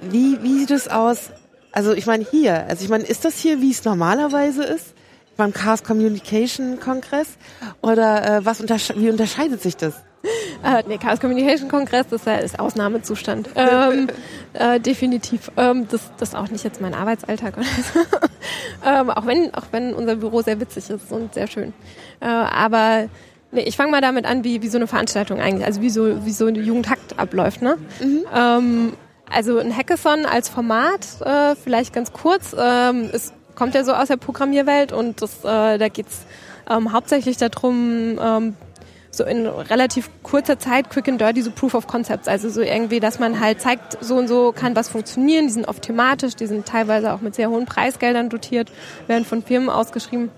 wie, wie sieht es aus? Also ich meine hier, also ich meine, ist das hier, wie es normalerweise ist? Beim Chaos Communication Kongress? Oder äh, was untersche wie unterscheidet sich das? Äh, nee, Chaos Communication Kongress das ist Ausnahmezustand. [laughs] ähm, äh, definitiv. Ähm, das, das ist auch nicht jetzt mein Arbeitsalltag oder so. [laughs] ähm, auch, wenn, auch wenn unser Büro sehr witzig ist und sehr schön. Äh, aber nee, ich fange mal damit an, wie, wie so eine Veranstaltung eigentlich, also wie so, wie so eine Jugendhakt abläuft. Ne? Mhm. Ähm, also ein Hackathon als Format, äh, vielleicht ganz kurz, ähm, ist kommt ja so aus der Programmierwelt und das, äh, da geht's ähm, hauptsächlich darum, ähm, so in relativ kurzer Zeit quick and dirty so Proof of Concepts, also so irgendwie, dass man halt zeigt, so und so kann was funktionieren, die sind oft thematisch, die sind teilweise auch mit sehr hohen Preisgeldern dotiert, werden von Firmen ausgeschrieben.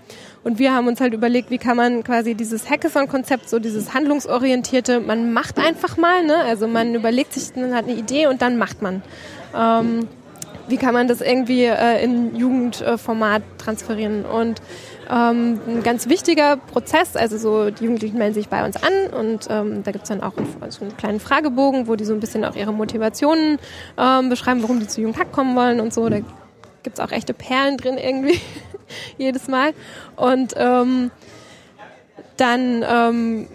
Und wir haben uns halt überlegt, wie kann man quasi dieses Hackathon-Konzept, so dieses handlungsorientierte, man macht einfach mal, ne? Also man überlegt sich, man hat eine Idee und dann macht man. Ähm, wie kann man das irgendwie äh, in Jugendformat transferieren. Und ähm, ein ganz wichtiger Prozess, also so die Jugendlichen melden sich bei uns an und ähm, da gibt es dann auch einen, so einen kleinen Fragebogen, wo die so ein bisschen auch ihre Motivationen ähm, beschreiben, warum die zu Jugendhack kommen wollen und so. Da gibt es auch echte Perlen drin irgendwie [laughs] jedes Mal. Und ähm, dann ähm,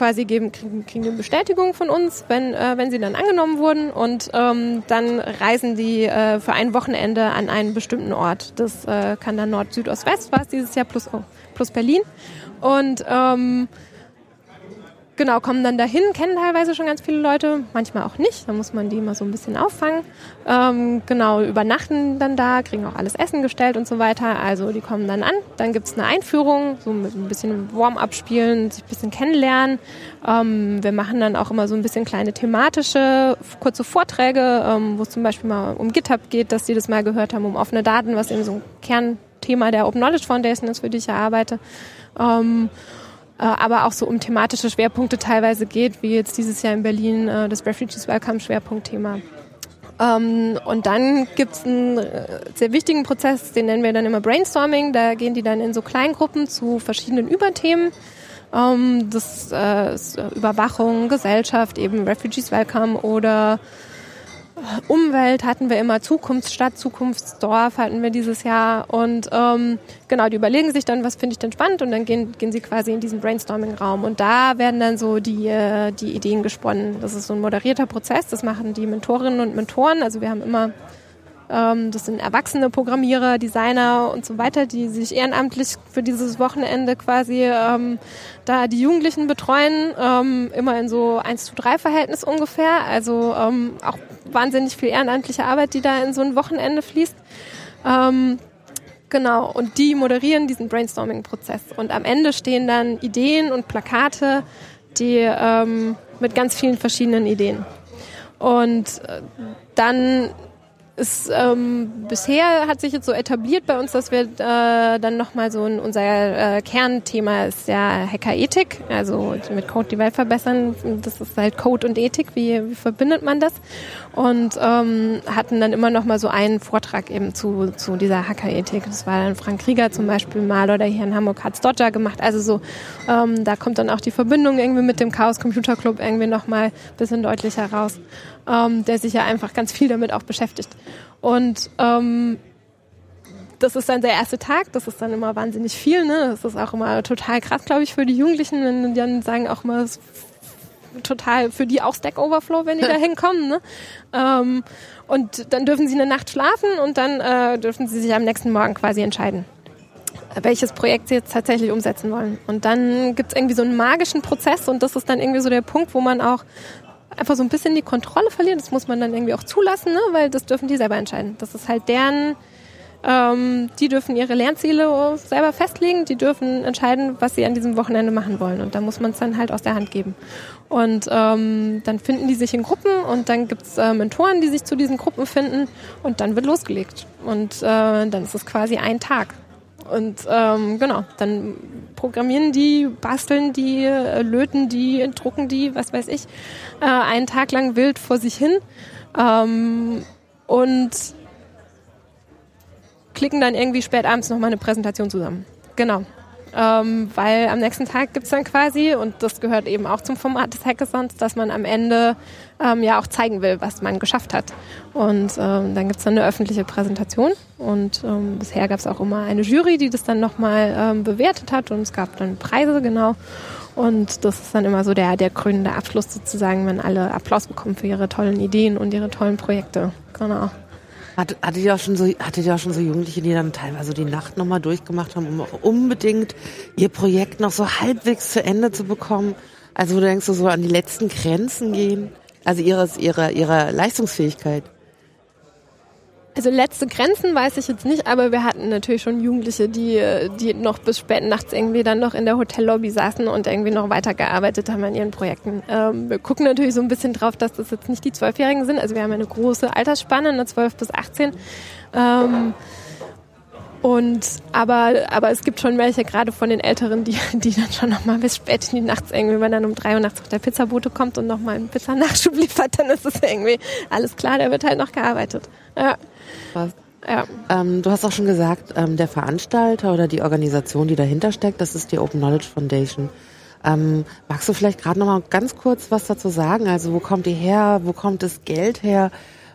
quasi geben, kriegen, kriegen eine Bestätigung von uns, wenn, äh, wenn sie dann angenommen wurden und ähm, dann reisen die äh, für ein Wochenende an einen bestimmten Ort. Das äh, kann dann Nord, Süd, Ost, West war es dieses Jahr plus, oh, plus Berlin. Und ähm, genau, kommen dann dahin, kennen teilweise schon ganz viele Leute, manchmal auch nicht. Da muss man die immer so ein bisschen auffangen. Ähm, genau, übernachten dann da, kriegen auch alles Essen gestellt und so weiter. Also die kommen dann an, dann gibt's eine Einführung, so mit ein bisschen Warm-up spielen, sich ein bisschen kennenlernen. Ähm, wir machen dann auch immer so ein bisschen kleine thematische, kurze Vorträge, ähm, wo es zum Beispiel mal um GitHub geht, dass die das mal gehört haben, um offene Daten, was eben so ein Kernthema der Open Knowledge Foundation ist, für die ich arbeite. Ähm, äh, aber auch so um thematische Schwerpunkte teilweise geht, wie jetzt dieses Jahr in Berlin äh, das Refugees Welcome Schwerpunktthema. Ähm, und dann gibt's einen äh, sehr wichtigen Prozess, den nennen wir dann immer Brainstorming. Da gehen die dann in so Kleingruppen zu verschiedenen Überthemen. Ähm, das ist Überwachung, Gesellschaft, eben Refugees Welcome oder Umwelt hatten wir immer Zukunftsstadt, Zukunftsdorf hatten wir dieses Jahr. Und ähm, genau, die überlegen sich dann, was finde ich denn spannend? Und dann gehen, gehen sie quasi in diesen Brainstorming-Raum. Und da werden dann so die, äh, die Ideen gesponnen. Das ist so ein moderierter Prozess, das machen die Mentorinnen und Mentoren, also wir haben immer das sind erwachsene Programmierer, Designer und so weiter, die sich ehrenamtlich für dieses Wochenende quasi ähm, da die Jugendlichen betreuen, ähm, immer in so 1 zu 3 Verhältnis ungefähr. Also ähm, auch wahnsinnig viel ehrenamtliche Arbeit, die da in so ein Wochenende fließt. Ähm, Genau, und die moderieren diesen Brainstorming-Prozess. Und am Ende stehen dann Ideen und Plakate, die ähm, mit ganz vielen verschiedenen Ideen. Und äh, dann ist ähm, bisher hat sich jetzt so etabliert bei uns, dass wir äh, dann nochmal so ein, unser äh, Kernthema ist ja Hackerethik, also mit Code die Welt verbessern. Das ist halt Code und Ethik, wie, wie verbindet man das? Und ähm, hatten dann immer nochmal so einen Vortrag eben zu, zu dieser Hackerethik. Das war dann Frank Krieger zum Beispiel mal oder hier in Hamburg hat's Dodger gemacht. Also so, ähm, da kommt dann auch die Verbindung irgendwie mit dem Chaos Computer Club irgendwie nochmal bisschen deutlicher raus ähm, der sich ja einfach ganz viel damit auch beschäftigt. Und ähm, das ist dann der erste Tag, das ist dann immer wahnsinnig viel, ne? Das ist auch immer total krass, glaube ich, für die Jugendlichen, wenn die dann sagen auch mal total für die auch Stack Overflow, wenn die da [laughs] hinkommen. Ne? Ähm, und dann dürfen sie eine Nacht schlafen und dann äh, dürfen sie sich am nächsten Morgen quasi entscheiden, welches Projekt sie jetzt tatsächlich umsetzen wollen. Und dann gibt es irgendwie so einen magischen Prozess und das ist dann irgendwie so der Punkt, wo man auch einfach so ein bisschen die Kontrolle verlieren. Das muss man dann irgendwie auch zulassen, ne? weil das dürfen die selber entscheiden. Das ist halt deren, ähm, die dürfen ihre Lernziele selber festlegen, die dürfen entscheiden, was sie an diesem Wochenende machen wollen. Und da muss man es dann halt aus der Hand geben. Und ähm, dann finden die sich in Gruppen und dann gibt's äh, Mentoren, die sich zu diesen Gruppen finden und dann wird losgelegt. Und äh, dann ist es quasi ein Tag. Und ähm, genau, dann programmieren die, basteln die, äh, löten die, drucken die, was weiß ich, äh, einen Tag lang wild vor sich hin ähm, und klicken dann irgendwie spät abends nochmal eine Präsentation zusammen. Genau ähm, weil am nächsten Tag gibt's dann quasi, und das gehört eben auch zum Format des Hackathons, dass man am Ende ähm, ja auch zeigen will, was man geschafft hat. Und ähm, dann gibt's dann eine öffentliche Präsentation und ähm, bisher gab's auch immer eine Jury, die das dann nochmal ähm, bewertet hat und es gab dann Preise, genau. Und das ist dann immer so der, der krönende Abschluss sozusagen, wenn alle Applaus bekommen für ihre tollen Ideen und ihre tollen Projekte. Genau. Hat, hattet ihr auch schon so, hattet ihr auch schon so Jugendliche, die dann teilweise die Nacht nochmal durchgemacht haben, um auch unbedingt ihr Projekt noch so halbwegs zu Ende zu bekommen? Also wo du denkst, so an die letzten Grenzen gehen? Also ihres, ihrer, ihrer Leistungsfähigkeit? Also letzte Grenzen weiß ich jetzt nicht, aber wir hatten natürlich schon Jugendliche, die, die noch bis spät nachts irgendwie dann noch in der Hotellobby saßen und irgendwie noch weitergearbeitet haben an ihren Projekten. Ähm, wir gucken natürlich so ein bisschen drauf, dass das jetzt nicht die Zwölfjährigen sind. Also wir haben eine große Altersspanne, eine 12 bis 18. Ähm, und aber aber es gibt schon welche, gerade von den Älteren, die die dann schon noch mal bis spät in die Nachts irgendwie, wenn dann um drei Uhr nachts auch der Pizzabote kommt und noch mal einen Pizzanachschub liefert, dann ist es irgendwie alles klar, da wird halt noch gearbeitet. Ja. Was? Ja. Ähm, du hast auch schon gesagt, ähm, der Veranstalter oder die Organisation, die dahinter steckt, das ist die Open Knowledge Foundation. Ähm, magst du vielleicht gerade noch mal ganz kurz was dazu sagen? Also wo kommt die her? Wo kommt das Geld her?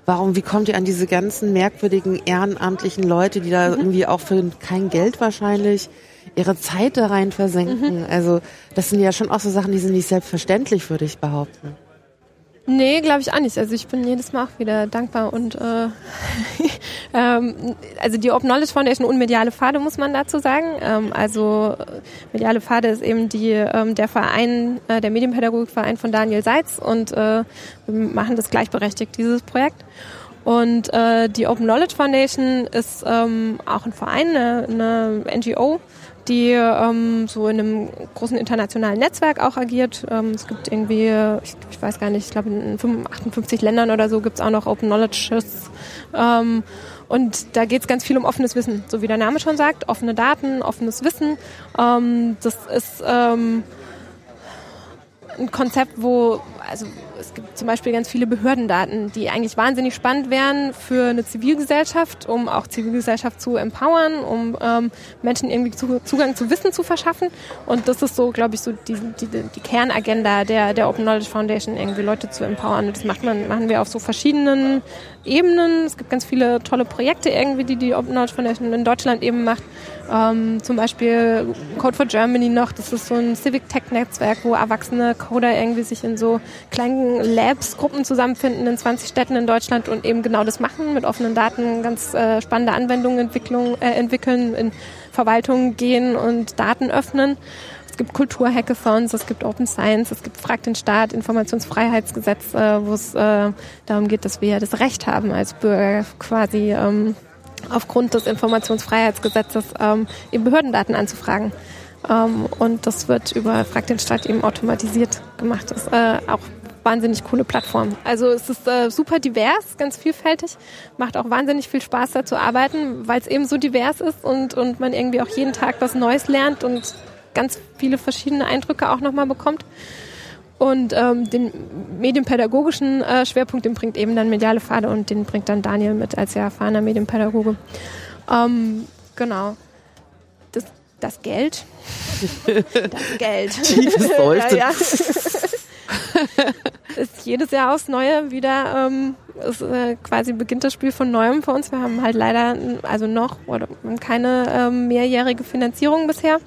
Warum, wie kommt ihr an diese ganzen merkwürdigen ehrenamtlichen Leute, die da mhm. irgendwie auch für kein Geld wahrscheinlich ihre Zeit da rein versenken? Mhm. Also das sind ja schon auch so Sachen, die sind nicht selbstverständlich, würde ich behaupten. Nee, glaube ich auch nicht. Also ich bin jedes Mal auch wieder dankbar und äh, [laughs] ähm, also die Open Knowledge Foundation und Mediale Pfade muss man dazu sagen. Ähm, also Mediale Pfade ist eben die ähm, der Verein, äh, der Medienpädagogikverein von Daniel Seitz und äh, wir machen das gleichberechtigt, dieses Projekt. Und äh, die Open Knowledge Foundation ist ähm, auch ein Verein, eine, eine NGO, die ähm, so in einem großen internationalen Netzwerk auch agiert. Ähm, es gibt irgendwie, ich, ich, weiß gar nicht, ich glaube in 58 Ländern oder so gibt es auch noch Open Knowledges. Ähm, und da geht es ganz viel um offenes Wissen, so wie der Name schon sagt, offene Daten, offenes Wissen. Ähm, das ist ähm, ein Konzept, wo also es gibt zum Beispiel ganz viele Behördendaten, die eigentlich wahnsinnig spannend wären für eine Zivilgesellschaft, um auch Zivilgesellschaft zu empowern, um ähm, Menschen irgendwie zu, Zugang zu Wissen zu verschaffen. Und das ist so, glaube ich, so die, die, die Kernagenda der, der Open Knowledge Foundation, irgendwie Leute zu empowern. Und das macht man, machen wir auf so verschiedenen Ebenen. Es gibt ganz viele tolle Projekte irgendwie, die die Open Knowledge Foundation in Deutschland eben macht. Ähm, zum Beispiel Code for Germany noch. Das ist so ein Civic Tech Netzwerk, wo erwachsene Coder irgendwie sich in so kleinen Labs, Gruppen zusammenfinden in 20 Städten in Deutschland und eben genau das machen, mit offenen Daten ganz äh, spannende Anwendungen Entwicklung, äh, entwickeln, in Verwaltungen gehen und Daten öffnen. Es gibt Kulturhackathons, es gibt Open Science, es gibt Frag den Staat, Informationsfreiheitsgesetz, äh, wo es äh, darum geht, dass wir das Recht haben als Bürger quasi ähm, aufgrund des Informationsfreiheitsgesetzes ähm, eben Behördendaten anzufragen. Ähm, und das wird über Frag den Staat eben automatisiert gemacht. Das ist äh, auch wahnsinnig coole Plattform. Also es ist äh, super divers, ganz vielfältig, macht auch wahnsinnig viel Spaß da zu arbeiten, weil es eben so divers ist und, und man irgendwie auch jeden Tag was Neues lernt und ganz viele verschiedene Eindrücke auch nochmal bekommt. Und ähm, den medienpädagogischen äh, Schwerpunkt, den bringt eben dann Mediale Pfade und den bringt dann Daniel mit als sehr erfahrener Medienpädagoge. Ähm, genau. Das, das Geld. [laughs] das Geld. Tiefes [laughs] ja, ja. [laughs] [laughs] ist jedes Jahr aufs Neue wieder, ähm, ist, äh, quasi beginnt das Spiel von neuem für uns. Wir haben halt leider also noch oder keine ähm, mehrjährige Finanzierung bisher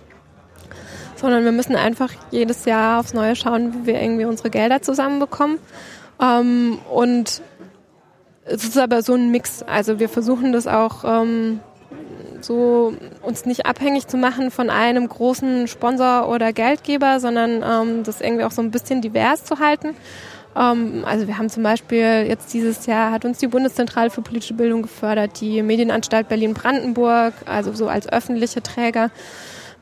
sondern wir müssen einfach jedes Jahr aufs Neue schauen, wie wir irgendwie unsere Gelder zusammenbekommen. Ähm, und es ist aber so ein Mix. Also wir versuchen das auch ähm, so uns nicht abhängig zu machen von einem großen Sponsor oder Geldgeber, sondern ähm, das irgendwie auch so ein bisschen divers zu halten. Ähm, also wir haben zum Beispiel jetzt dieses Jahr hat uns die Bundeszentrale für politische Bildung gefördert, die Medienanstalt Berlin-Brandenburg, also so als öffentliche Träger.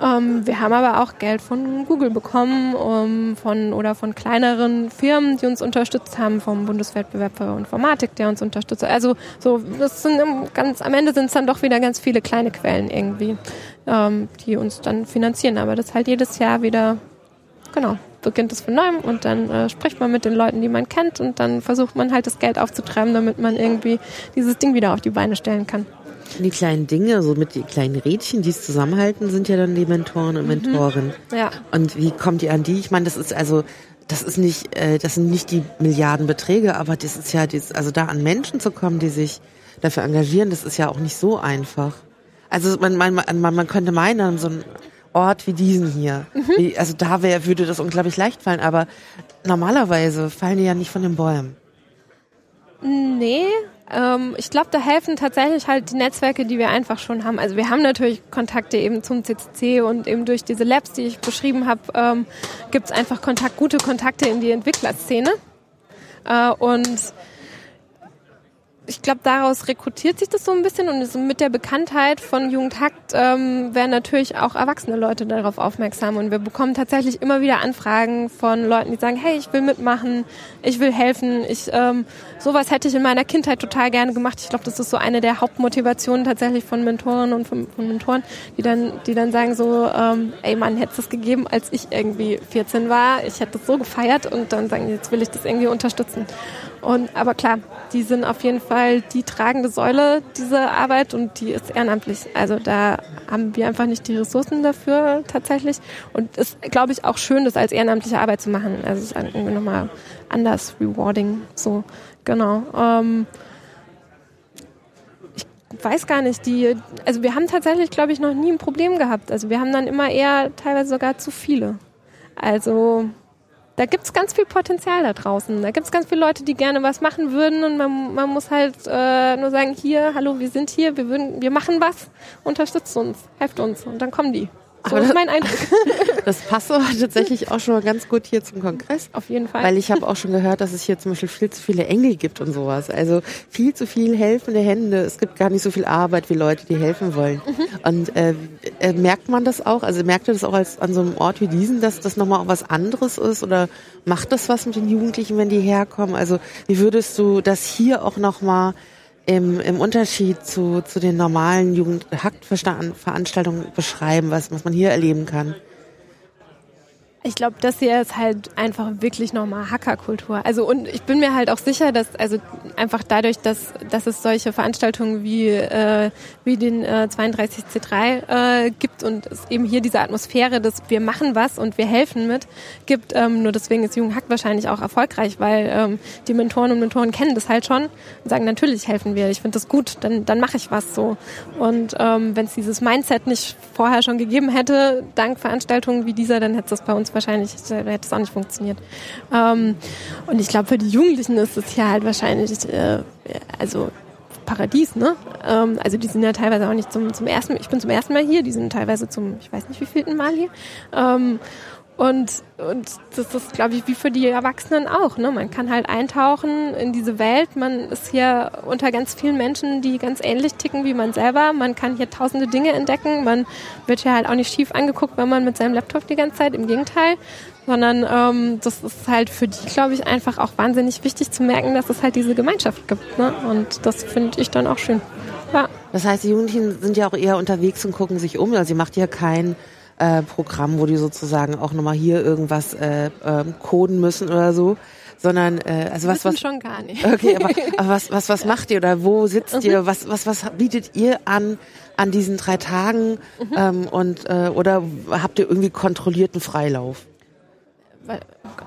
Ähm, wir haben aber auch Geld von Google bekommen um, von, oder von kleineren Firmen, die uns unterstützt haben, vom Bundeswettbewerb für Informatik, der uns unterstützt. Also so, das sind ganz, am Ende sind es dann doch wieder ganz viele kleine Quellen irgendwie, ähm, die uns dann finanzieren. Aber das halt jedes Jahr wieder, genau, beginnt es von neuem und dann äh, spricht man mit den Leuten, die man kennt und dann versucht man halt das Geld aufzutreiben, damit man irgendwie dieses Ding wieder auf die Beine stellen kann. Die kleinen Dinge, so mit den kleinen Rädchen, die es zusammenhalten, sind ja dann die Mentoren und mhm. Mentoren. Ja. Und wie kommt ihr an die? Ich meine, das ist also, das ist nicht, äh, das sind nicht die Milliardenbeträge, aber das ist ja, das, also da an Menschen zu kommen, die sich dafür engagieren, das ist ja auch nicht so einfach. Also man, man, man, man könnte meinen, so ein Ort wie diesen hier, mhm. wie, also da wär, würde das unglaublich leicht fallen, aber normalerweise fallen die ja nicht von den Bäumen. Nee, ähm, ich glaube, da helfen tatsächlich halt die Netzwerke, die wir einfach schon haben. Also wir haben natürlich Kontakte eben zum CCC und eben durch diese Labs, die ich beschrieben habe, ähm, gibt es einfach Kontakt, gute Kontakte in die Entwicklerszene. Äh, und ich glaube, daraus rekrutiert sich das so ein bisschen und mit der Bekanntheit von Jugendhakt ähm, werden natürlich auch erwachsene Leute darauf aufmerksam und wir bekommen tatsächlich immer wieder Anfragen von Leuten, die sagen, hey, ich will mitmachen, ich will helfen, ich ähm, sowas hätte ich in meiner Kindheit total gerne gemacht. Ich glaube, das ist so eine der Hauptmotivationen tatsächlich von Mentoren und von, von Mentoren, die dann, die dann sagen so, ähm, ey Mann, hätte es gegeben, als ich irgendwie 14 war, ich hätte das so gefeiert und dann sagen, jetzt will ich das irgendwie unterstützen. Und aber klar, die sind auf jeden Fall die tragende Säule dieser Arbeit und die ist ehrenamtlich. Also da haben wir einfach nicht die Ressourcen dafür tatsächlich. Und es ist, glaube ich, auch schön, das als ehrenamtliche Arbeit zu machen. Also es ist irgendwie nochmal anders rewarding. So, genau. Ähm, ich weiß gar nicht, die, also wir haben tatsächlich, glaube ich, noch nie ein Problem gehabt. Also wir haben dann immer eher teilweise sogar zu viele. Also da gibt's ganz viel Potenzial da draußen. Da gibt's ganz viele Leute, die gerne was machen würden und man, man muss halt äh, nur sagen, hier, hallo, wir sind hier, wir würden, wir machen was, unterstützt uns, helft uns und dann kommen die. So ist mein Eindruck. [laughs] Das passt aber tatsächlich auch schon mal ganz gut hier zum Kongress. Auf jeden Fall. Weil ich habe auch schon gehört, dass es hier zum Beispiel viel zu viele Engel gibt und sowas. Also viel zu viel helfende Hände. Es gibt gar nicht so viel Arbeit wie Leute, die helfen wollen. Und äh, äh, merkt man das auch? Also merkt ihr das auch als an so einem Ort wie diesen, dass das nochmal auch was anderes ist? Oder macht das was mit den Jugendlichen, wenn die herkommen? Also wie würdest du das hier auch nochmal im, im Unterschied zu, zu den normalen Jugendhakt-Veranstaltungen beschreiben, was, was man hier erleben kann? Ich glaube, das hier ist halt einfach wirklich nochmal Hackerkultur. Also und ich bin mir halt auch sicher, dass also einfach dadurch, dass, dass es solche Veranstaltungen wie, äh, wie den äh, 32C3 äh, gibt und es eben hier diese Atmosphäre, dass wir machen was und wir helfen mit, gibt. Ähm, nur deswegen ist Jugendhack wahrscheinlich auch erfolgreich, weil ähm, die Mentoren und Mentoren kennen das halt schon und sagen, natürlich helfen wir, ich finde das gut, dann, dann mache ich was so. Und ähm, wenn es dieses Mindset nicht vorher schon gegeben hätte, dank Veranstaltungen wie dieser, dann hätte es bei uns wahrscheinlich, hätte es auch nicht funktioniert. Ähm, und ich glaube, für die Jugendlichen ist es ja halt wahrscheinlich, äh, also Paradies, ne? Ähm, also die sind ja teilweise auch nicht zum, zum ersten, ich bin zum ersten Mal hier, die sind teilweise zum, ich weiß nicht wie vielten Mal hier. Ähm, und, und das ist, glaube ich, wie für die Erwachsenen auch. Ne? Man kann halt eintauchen in diese Welt. Man ist hier unter ganz vielen Menschen, die ganz ähnlich ticken wie man selber. Man kann hier tausende Dinge entdecken. Man wird hier halt auch nicht schief angeguckt, wenn man mit seinem Laptop die ganze Zeit. Im Gegenteil. Sondern ähm, das ist halt für die, glaube ich, einfach auch wahnsinnig wichtig zu merken, dass es halt diese Gemeinschaft gibt. Ne? Und das finde ich dann auch schön. Ja. Das heißt, die Jugendlichen sind ja auch eher unterwegs und gucken sich um. Also sie macht ja kein äh, Programm, wo die sozusagen auch nochmal hier irgendwas äh, äh, coden müssen oder so, sondern äh, also was was schon gar nicht. Okay, aber, [laughs] aber was was was macht ihr oder wo sitzt mhm. ihr? Was was was bietet ihr an an diesen drei Tagen mhm. ähm, und äh, oder habt ihr irgendwie kontrollierten Freilauf?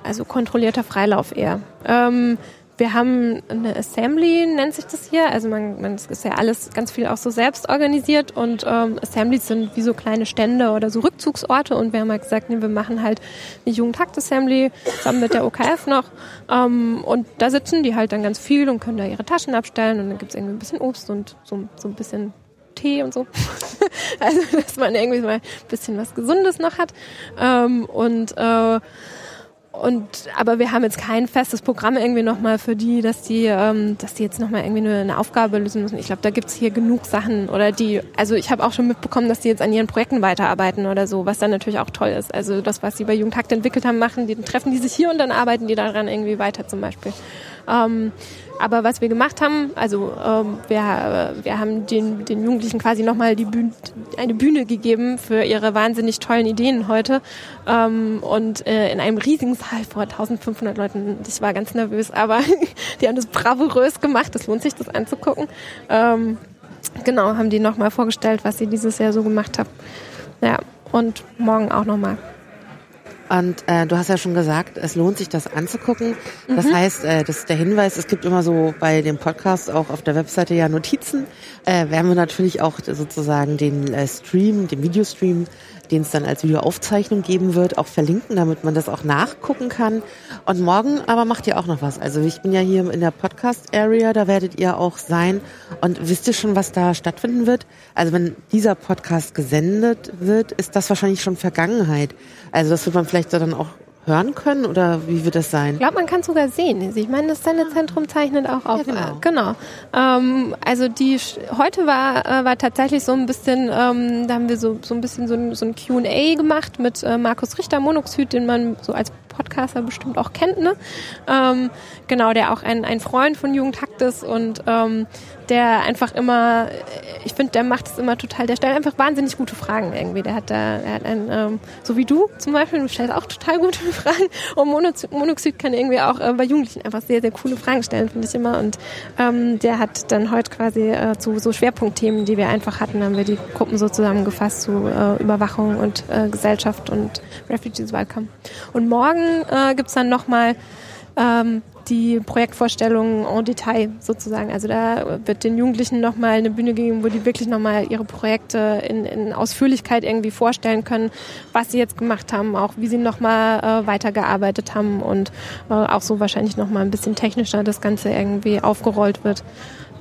Also kontrollierter Freilauf eher. Ähm, wir haben eine Assembly, nennt sich das hier. Also man, man ist ja alles ganz viel auch so selbst organisiert und ähm, Assemblies sind wie so kleine Stände oder so Rückzugsorte und wir haben halt gesagt, nee, wir machen halt eine Jugendhakt-Assembly zusammen mit der OKF noch ähm, und da sitzen die halt dann ganz viel und können da ihre Taschen abstellen und dann gibt's irgendwie ein bisschen Obst und so, so ein bisschen Tee und so. [laughs] also dass man irgendwie mal ein bisschen was Gesundes noch hat ähm, und äh, und aber wir haben jetzt kein festes Programm irgendwie nochmal für die, dass die, ähm, dass die jetzt nochmal irgendwie eine, Aufgabe lösen müssen. Ich glaube, da gibt's hier genug Sachen oder die, also ich habe auch schon mitbekommen, dass die jetzt an ihren Projekten weiterarbeiten oder so, was dann natürlich auch toll ist. Also das, was sie bei Jugendhakt entwickelt haben, machen, die treffen die sich hier und dann arbeiten die daran irgendwie weiter zum Beispiel. Ähm, aber was wir gemacht haben, also ähm, wir, wir haben den, den Jugendlichen quasi nochmal die Bühne, eine Bühne gegeben für ihre wahnsinnig tollen Ideen heute. Ähm, und äh, in einem riesigen Saal vor 1500 Leuten, ich war ganz nervös, aber [laughs] die haben das bravourös gemacht, es lohnt sich, das anzugucken. Ähm, genau, haben die nochmal vorgestellt, was sie dieses Jahr so gemacht haben. Ja, und morgen auch nochmal. Und äh, du hast ja schon gesagt, es lohnt sich, das anzugucken. Das mhm. heißt, äh, das ist der Hinweis, es gibt immer so bei dem Podcast auch auf der Webseite ja Notizen. Äh, werden wir natürlich auch sozusagen den äh, Stream, den Videostream den es dann als Videoaufzeichnung geben wird, auch verlinken, damit man das auch nachgucken kann. Und morgen aber macht ihr auch noch was. Also ich bin ja hier in der Podcast-Area, da werdet ihr auch sein. Und wisst ihr schon, was da stattfinden wird? Also wenn dieser Podcast gesendet wird, ist das wahrscheinlich schon Vergangenheit. Also das wird man vielleicht dann auch hören können oder wie wird das sein? Ich glaube, man kann sogar sehen. Ich meine, das Sendezentrum zeichnet auch auf. Ja, genau. Äh, genau. Ähm, also die heute war äh, war tatsächlich so ein bisschen, ähm, da haben wir so so ein bisschen so ein, so ein Q&A gemacht mit äh, Markus Richter Monoxid, den man so als Podcaster bestimmt auch kennt, ne? Ähm, genau, der auch ein, ein Freund von Jugendhakt ist und ähm, der einfach immer, ich finde, der macht es immer total, der stellt einfach wahnsinnig gute Fragen irgendwie. Der hat da, er hat ein, ähm, so wie du zum Beispiel, du stellst auch total gute [laughs] Fragen. Und Monoxid, Monoxid kann irgendwie auch äh, bei Jugendlichen einfach sehr, sehr coole Fragen stellen, finde ich immer. Und ähm, der hat dann heute quasi äh, zu so Schwerpunktthemen, die wir einfach hatten, haben wir die Gruppen so zusammengefasst zu äh, Überwachung und äh, Gesellschaft und Refugees Welcome. Und morgen äh, gibt's dann nochmal ähm, die Projektvorstellungen en Detail sozusagen. Also da wird den Jugendlichen nochmal eine Bühne gegeben, wo die wirklich nochmal ihre Projekte in, in, Ausführlichkeit irgendwie vorstellen können, was sie jetzt gemacht haben, auch wie sie nochmal äh, weitergearbeitet haben und äh, auch so wahrscheinlich nochmal ein bisschen technischer das Ganze irgendwie aufgerollt wird.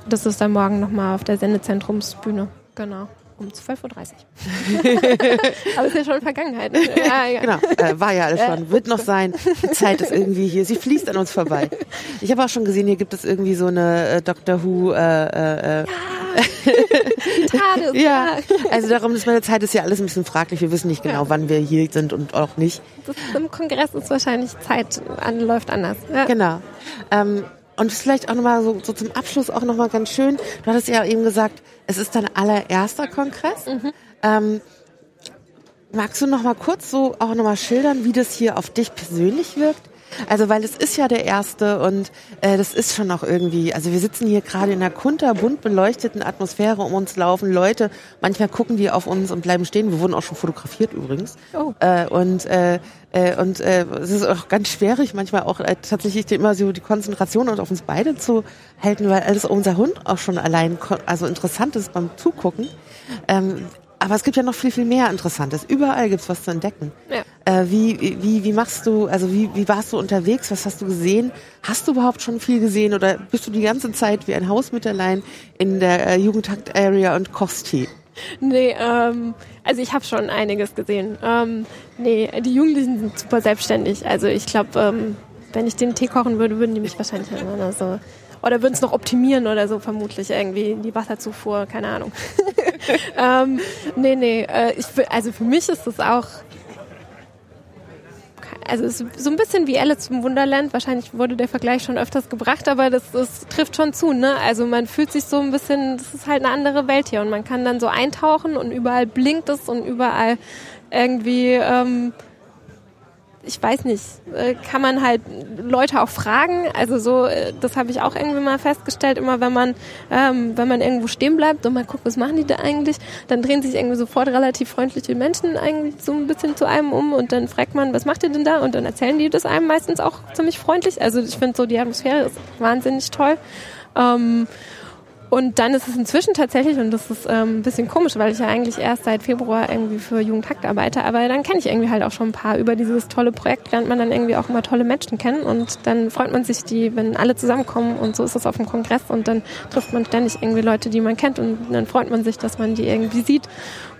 Das ist dann morgen nochmal auf der Sendezentrumsbühne. Genau um 12.30 Uhr. [laughs] Aber ist ja schon Vergangenheit. Ne? [laughs] Ja, ja. Genau, äh, war ja alles schon. Wird noch sein. Die Zeit ist irgendwie hier. Sie fließt an uns vorbei. Ich habe auch schon gesehen, hier gibt es irgendwie so eine äh, Doctor Who. Äh, äh, äh ja, [laughs] ja, also darum ist meine Zeit ist ja alles ein bisschen fraglich. Wir wissen nicht genau, ja. wann wir hier sind und auch nicht. Das, Im Kongress ist wahrscheinlich Zeit an, läuft anders. Ja. Genau. Ähm, und vielleicht auch nochmal so, so zum Abschluss auch nochmal ganz schön. Du hattest ja eben gesagt, es ist dein allererster Kongress. Mhm. Ähm, magst du nochmal kurz so auch nochmal schildern, wie das hier auf dich persönlich wirkt? Also weil es ist ja der erste und äh, das ist schon auch irgendwie, also wir sitzen hier gerade in einer kunterbunt beleuchteten Atmosphäre, um uns laufen Leute, manchmal gucken die auf uns und bleiben stehen. Wir wurden auch schon fotografiert übrigens. Oh. Äh, und äh, äh, und äh, es ist auch ganz schwierig, manchmal auch äh, tatsächlich immer so die Konzentration auf uns beide zu halten, weil alles unser Hund auch schon allein also interessant ist beim Zugucken. Ähm, aber es gibt ja noch viel, viel mehr Interessantes. Überall gibt's was zu entdecken. Ja. Äh, wie, wie, wie machst du, also wie, wie warst du unterwegs? Was hast du gesehen? Hast du überhaupt schon viel gesehen oder bist du die ganze Zeit wie ein Hausmütterlein in der äh, Jugendtakt-Area und kochst Tee? Nee, ähm, also ich habe schon einiges gesehen. Ähm, nee, die Jugendlichen sind super selbstständig. Also ich glaube, ähm, wenn ich den Tee kochen würde, würden die mich wahrscheinlich erinnern. Also oder würden es noch optimieren oder so vermutlich irgendwie die Wasserzufuhr, keine Ahnung. [laughs] ähm, nee, nee, äh, ich, also für mich ist das auch also es ist so ein bisschen wie Alice im Wunderland. Wahrscheinlich wurde der Vergleich schon öfters gebracht, aber das, das trifft schon zu. Ne? Also man fühlt sich so ein bisschen, das ist halt eine andere Welt hier und man kann dann so eintauchen und überall blinkt es und überall irgendwie ähm, ich weiß nicht, äh, kann man halt Leute auch fragen. Also so, äh, das habe ich auch irgendwie mal festgestellt. Immer wenn man, ähm, wenn man irgendwo stehen bleibt und man guckt, was machen die da eigentlich, dann drehen sich irgendwie sofort relativ freundliche Menschen eigentlich so ein bisschen zu einem um und dann fragt man, was macht ihr denn da? Und dann erzählen die das einem meistens auch ziemlich freundlich. Also ich finde so, die Atmosphäre ist wahnsinnig toll. Ähm, und dann ist es inzwischen tatsächlich, und das ist ähm, ein bisschen komisch, weil ich ja eigentlich erst seit Februar irgendwie für Jugendhakt arbeite, aber dann kenne ich irgendwie halt auch schon ein paar. Über dieses tolle Projekt lernt man dann irgendwie auch immer tolle Menschen kennen und dann freut man sich, die, wenn alle zusammenkommen und so ist es auf dem Kongress und dann trifft man ständig irgendwie Leute, die man kennt und dann freut man sich, dass man die irgendwie sieht.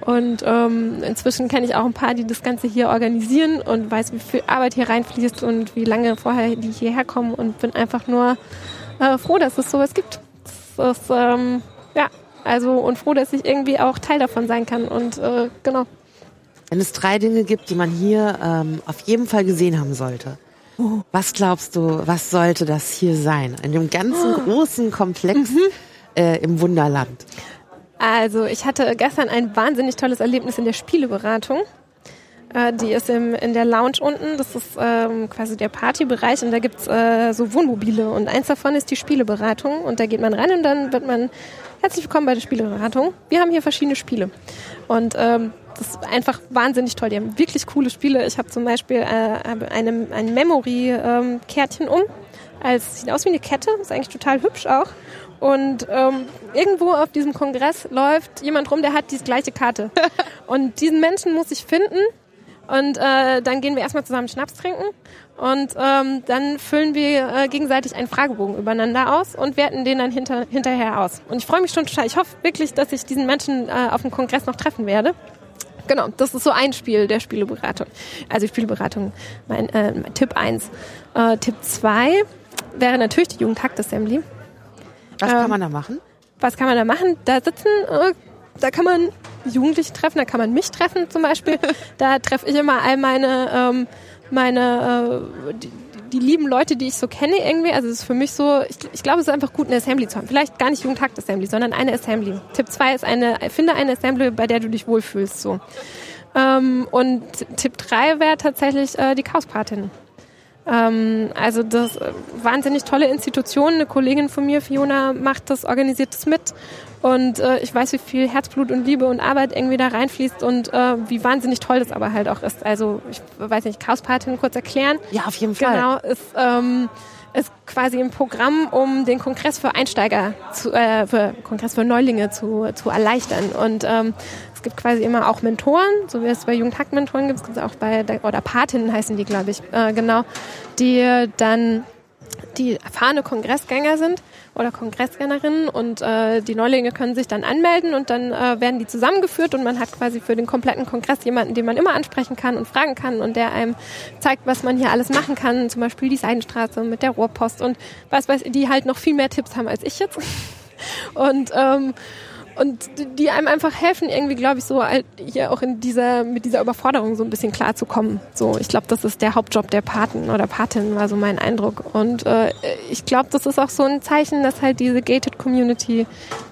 Und ähm, inzwischen kenne ich auch ein paar, die das Ganze hier organisieren und weiß, wie viel Arbeit hier reinfließt und wie lange vorher die hierher kommen und bin einfach nur äh, froh, dass es sowas gibt ist, ähm, ja, also und froh, dass ich irgendwie auch Teil davon sein kann und äh, genau. Wenn es drei Dinge gibt, die man hier ähm, auf jeden Fall gesehen haben sollte, oh. was glaubst du, was sollte das hier sein? In dem ganzen oh. großen Komplex mhm. äh, im Wunderland. Also ich hatte gestern ein wahnsinnig tolles Erlebnis in der Spieleberatung. Äh, die ist im, in der Lounge unten. Das ist ähm, quasi der Partybereich und da gibt's äh, so Wohnmobile. Und eins davon ist die Spieleberatung. Und da geht man rein und dann wird man herzlich willkommen bei der Spieleberatung. Wir haben hier verschiedene Spiele. Und ähm, das ist einfach wahnsinnig toll. Die haben wirklich coole Spiele. Ich habe zum Beispiel äh, eine, ein Memory-Kärtchen ähm, um. Als, sieht aus wie eine Kette, ist eigentlich total hübsch auch. Und ähm, irgendwo auf diesem Kongress läuft jemand rum, der hat die gleiche Karte. [laughs] Und diesen Menschen muss ich finden. Und äh, dann gehen wir erstmal zusammen Schnaps trinken. Und ähm, dann füllen wir äh, gegenseitig einen Fragebogen übereinander aus und werten den dann hinter, hinterher aus. Und ich freue mich schon total. Ich hoffe wirklich, dass ich diesen Menschen äh, auf dem Kongress noch treffen werde. Genau, das ist so ein Spiel der Spieleberatung. Also Spieleberatung, mein, äh, Tipp 1. Äh, Tipp 2 wäre natürlich die Jugendhakt Assembly. Was kann ähm, man da machen? Was kann man da machen? Da sitzen, äh, da kann man Jugendliche treffen, da kann man mich treffen zum Beispiel. da treffe ich immer all meine, ähm, meine äh, die, die, lieben Leute, die ich so kenne irgendwie. Also es ist für mich so, ich, ich glaube, es ist einfach gut, eine Assembly zu haben. Vielleicht gar nicht Jugendhakt-Assembly, sondern eine Assembly. Tipp 2 ist eine, finde eine Assembly, bei der du dich wohlfühlst. So. Ähm, und Tipp 3 wäre tatsächlich äh, die Chaospatin. Ähm, also das äh, wahnsinnig tolle Institution. Eine Kollegin von mir, Fiona, macht das, organisiert das mit. Und äh, ich weiß, wie viel Herzblut und Liebe und Arbeit irgendwie da reinfließt und äh, wie wahnsinnig toll das aber halt auch ist. Also ich weiß nicht, Chaospatin kurz erklären. Ja, auf jeden Fall. Genau, ist, ähm, ist quasi ein Programm, um den Kongress für Einsteiger, zu, äh, für Kongress für Neulinge zu, zu erleichtern. Und ähm, es gibt quasi immer auch Mentoren, so wie es bei Jugendhack-Mentoren gibt, es gibt auch bei, oder Patinnen heißen die, glaube ich, äh, genau, die dann die erfahrene Kongressgänger sind oder Kongressgängerinnen und äh, die Neulinge können sich dann anmelden und dann äh, werden die zusammengeführt und man hat quasi für den kompletten Kongress jemanden, den man immer ansprechen kann und fragen kann und der einem zeigt, was man hier alles machen kann, zum Beispiel die Seidenstraße mit der Rohrpost und was weiß die halt noch viel mehr Tipps haben als ich jetzt. [laughs] Und ähm, und die einem einfach helfen, irgendwie, glaube ich, so halt hier auch in dieser, mit dieser Überforderung so ein bisschen klarzukommen. So, ich glaube, das ist der Hauptjob der Paten oder Patin, war so mein Eindruck. Und äh, ich glaube, das ist auch so ein Zeichen, dass halt diese gated Community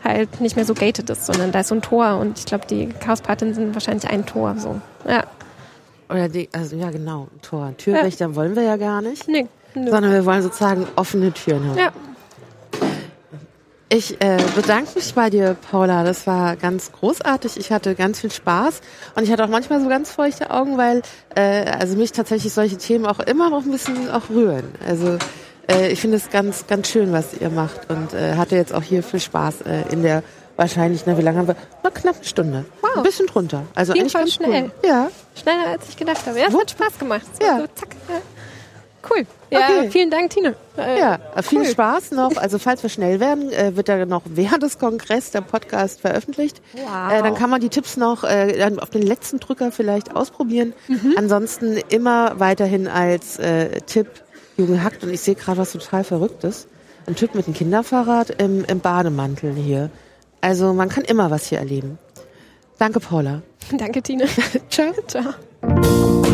halt nicht mehr so gated ist, sondern da ist so ein Tor und ich glaube, die Chaos-Patin sind wahrscheinlich ein Tor, so. Ja. Oder die, also ja genau, Tor. Türwächter ja. wollen wir ja gar nicht. Nee. Nö. Sondern wir wollen sozusagen offene Türen haben. Ja, ich äh, bedanke mich bei dir, Paula. Das war ganz großartig. Ich hatte ganz viel Spaß und ich hatte auch manchmal so ganz feuchte Augen, weil äh, also mich tatsächlich solche Themen auch immer noch ein bisschen auch rühren. Also äh, ich finde es ganz ganz schön, was ihr macht und äh, hatte jetzt auch hier viel Spaß äh, in der wahrscheinlich, na wie lange haben wir? Na knapp eine Stunde. Wow. Ein bisschen drunter. Also eigentlich ganz schnell. Cool. Ja. Schneller als ich gedacht habe. Ja, es hat Spaß gemacht. Ja. So, zack. Ja. Cool. Ja, okay. vielen Dank, Tina. Äh, ja, viel cool. Spaß noch. Also falls wir schnell werden, äh, wird da noch während des Kongresses der Podcast veröffentlicht. Wow. Äh, dann kann man die Tipps noch äh, auf den letzten Drücker vielleicht ausprobieren. Mhm. Ansonsten immer weiterhin als äh, Tipp Junge Hackt. Und ich sehe gerade was total Verrücktes. Ein Typ mit einem Kinderfahrrad im, im Bademantel hier. Also man kann immer was hier erleben. Danke, Paula. [laughs] Danke, Tina. [laughs] Ciao. Ciao.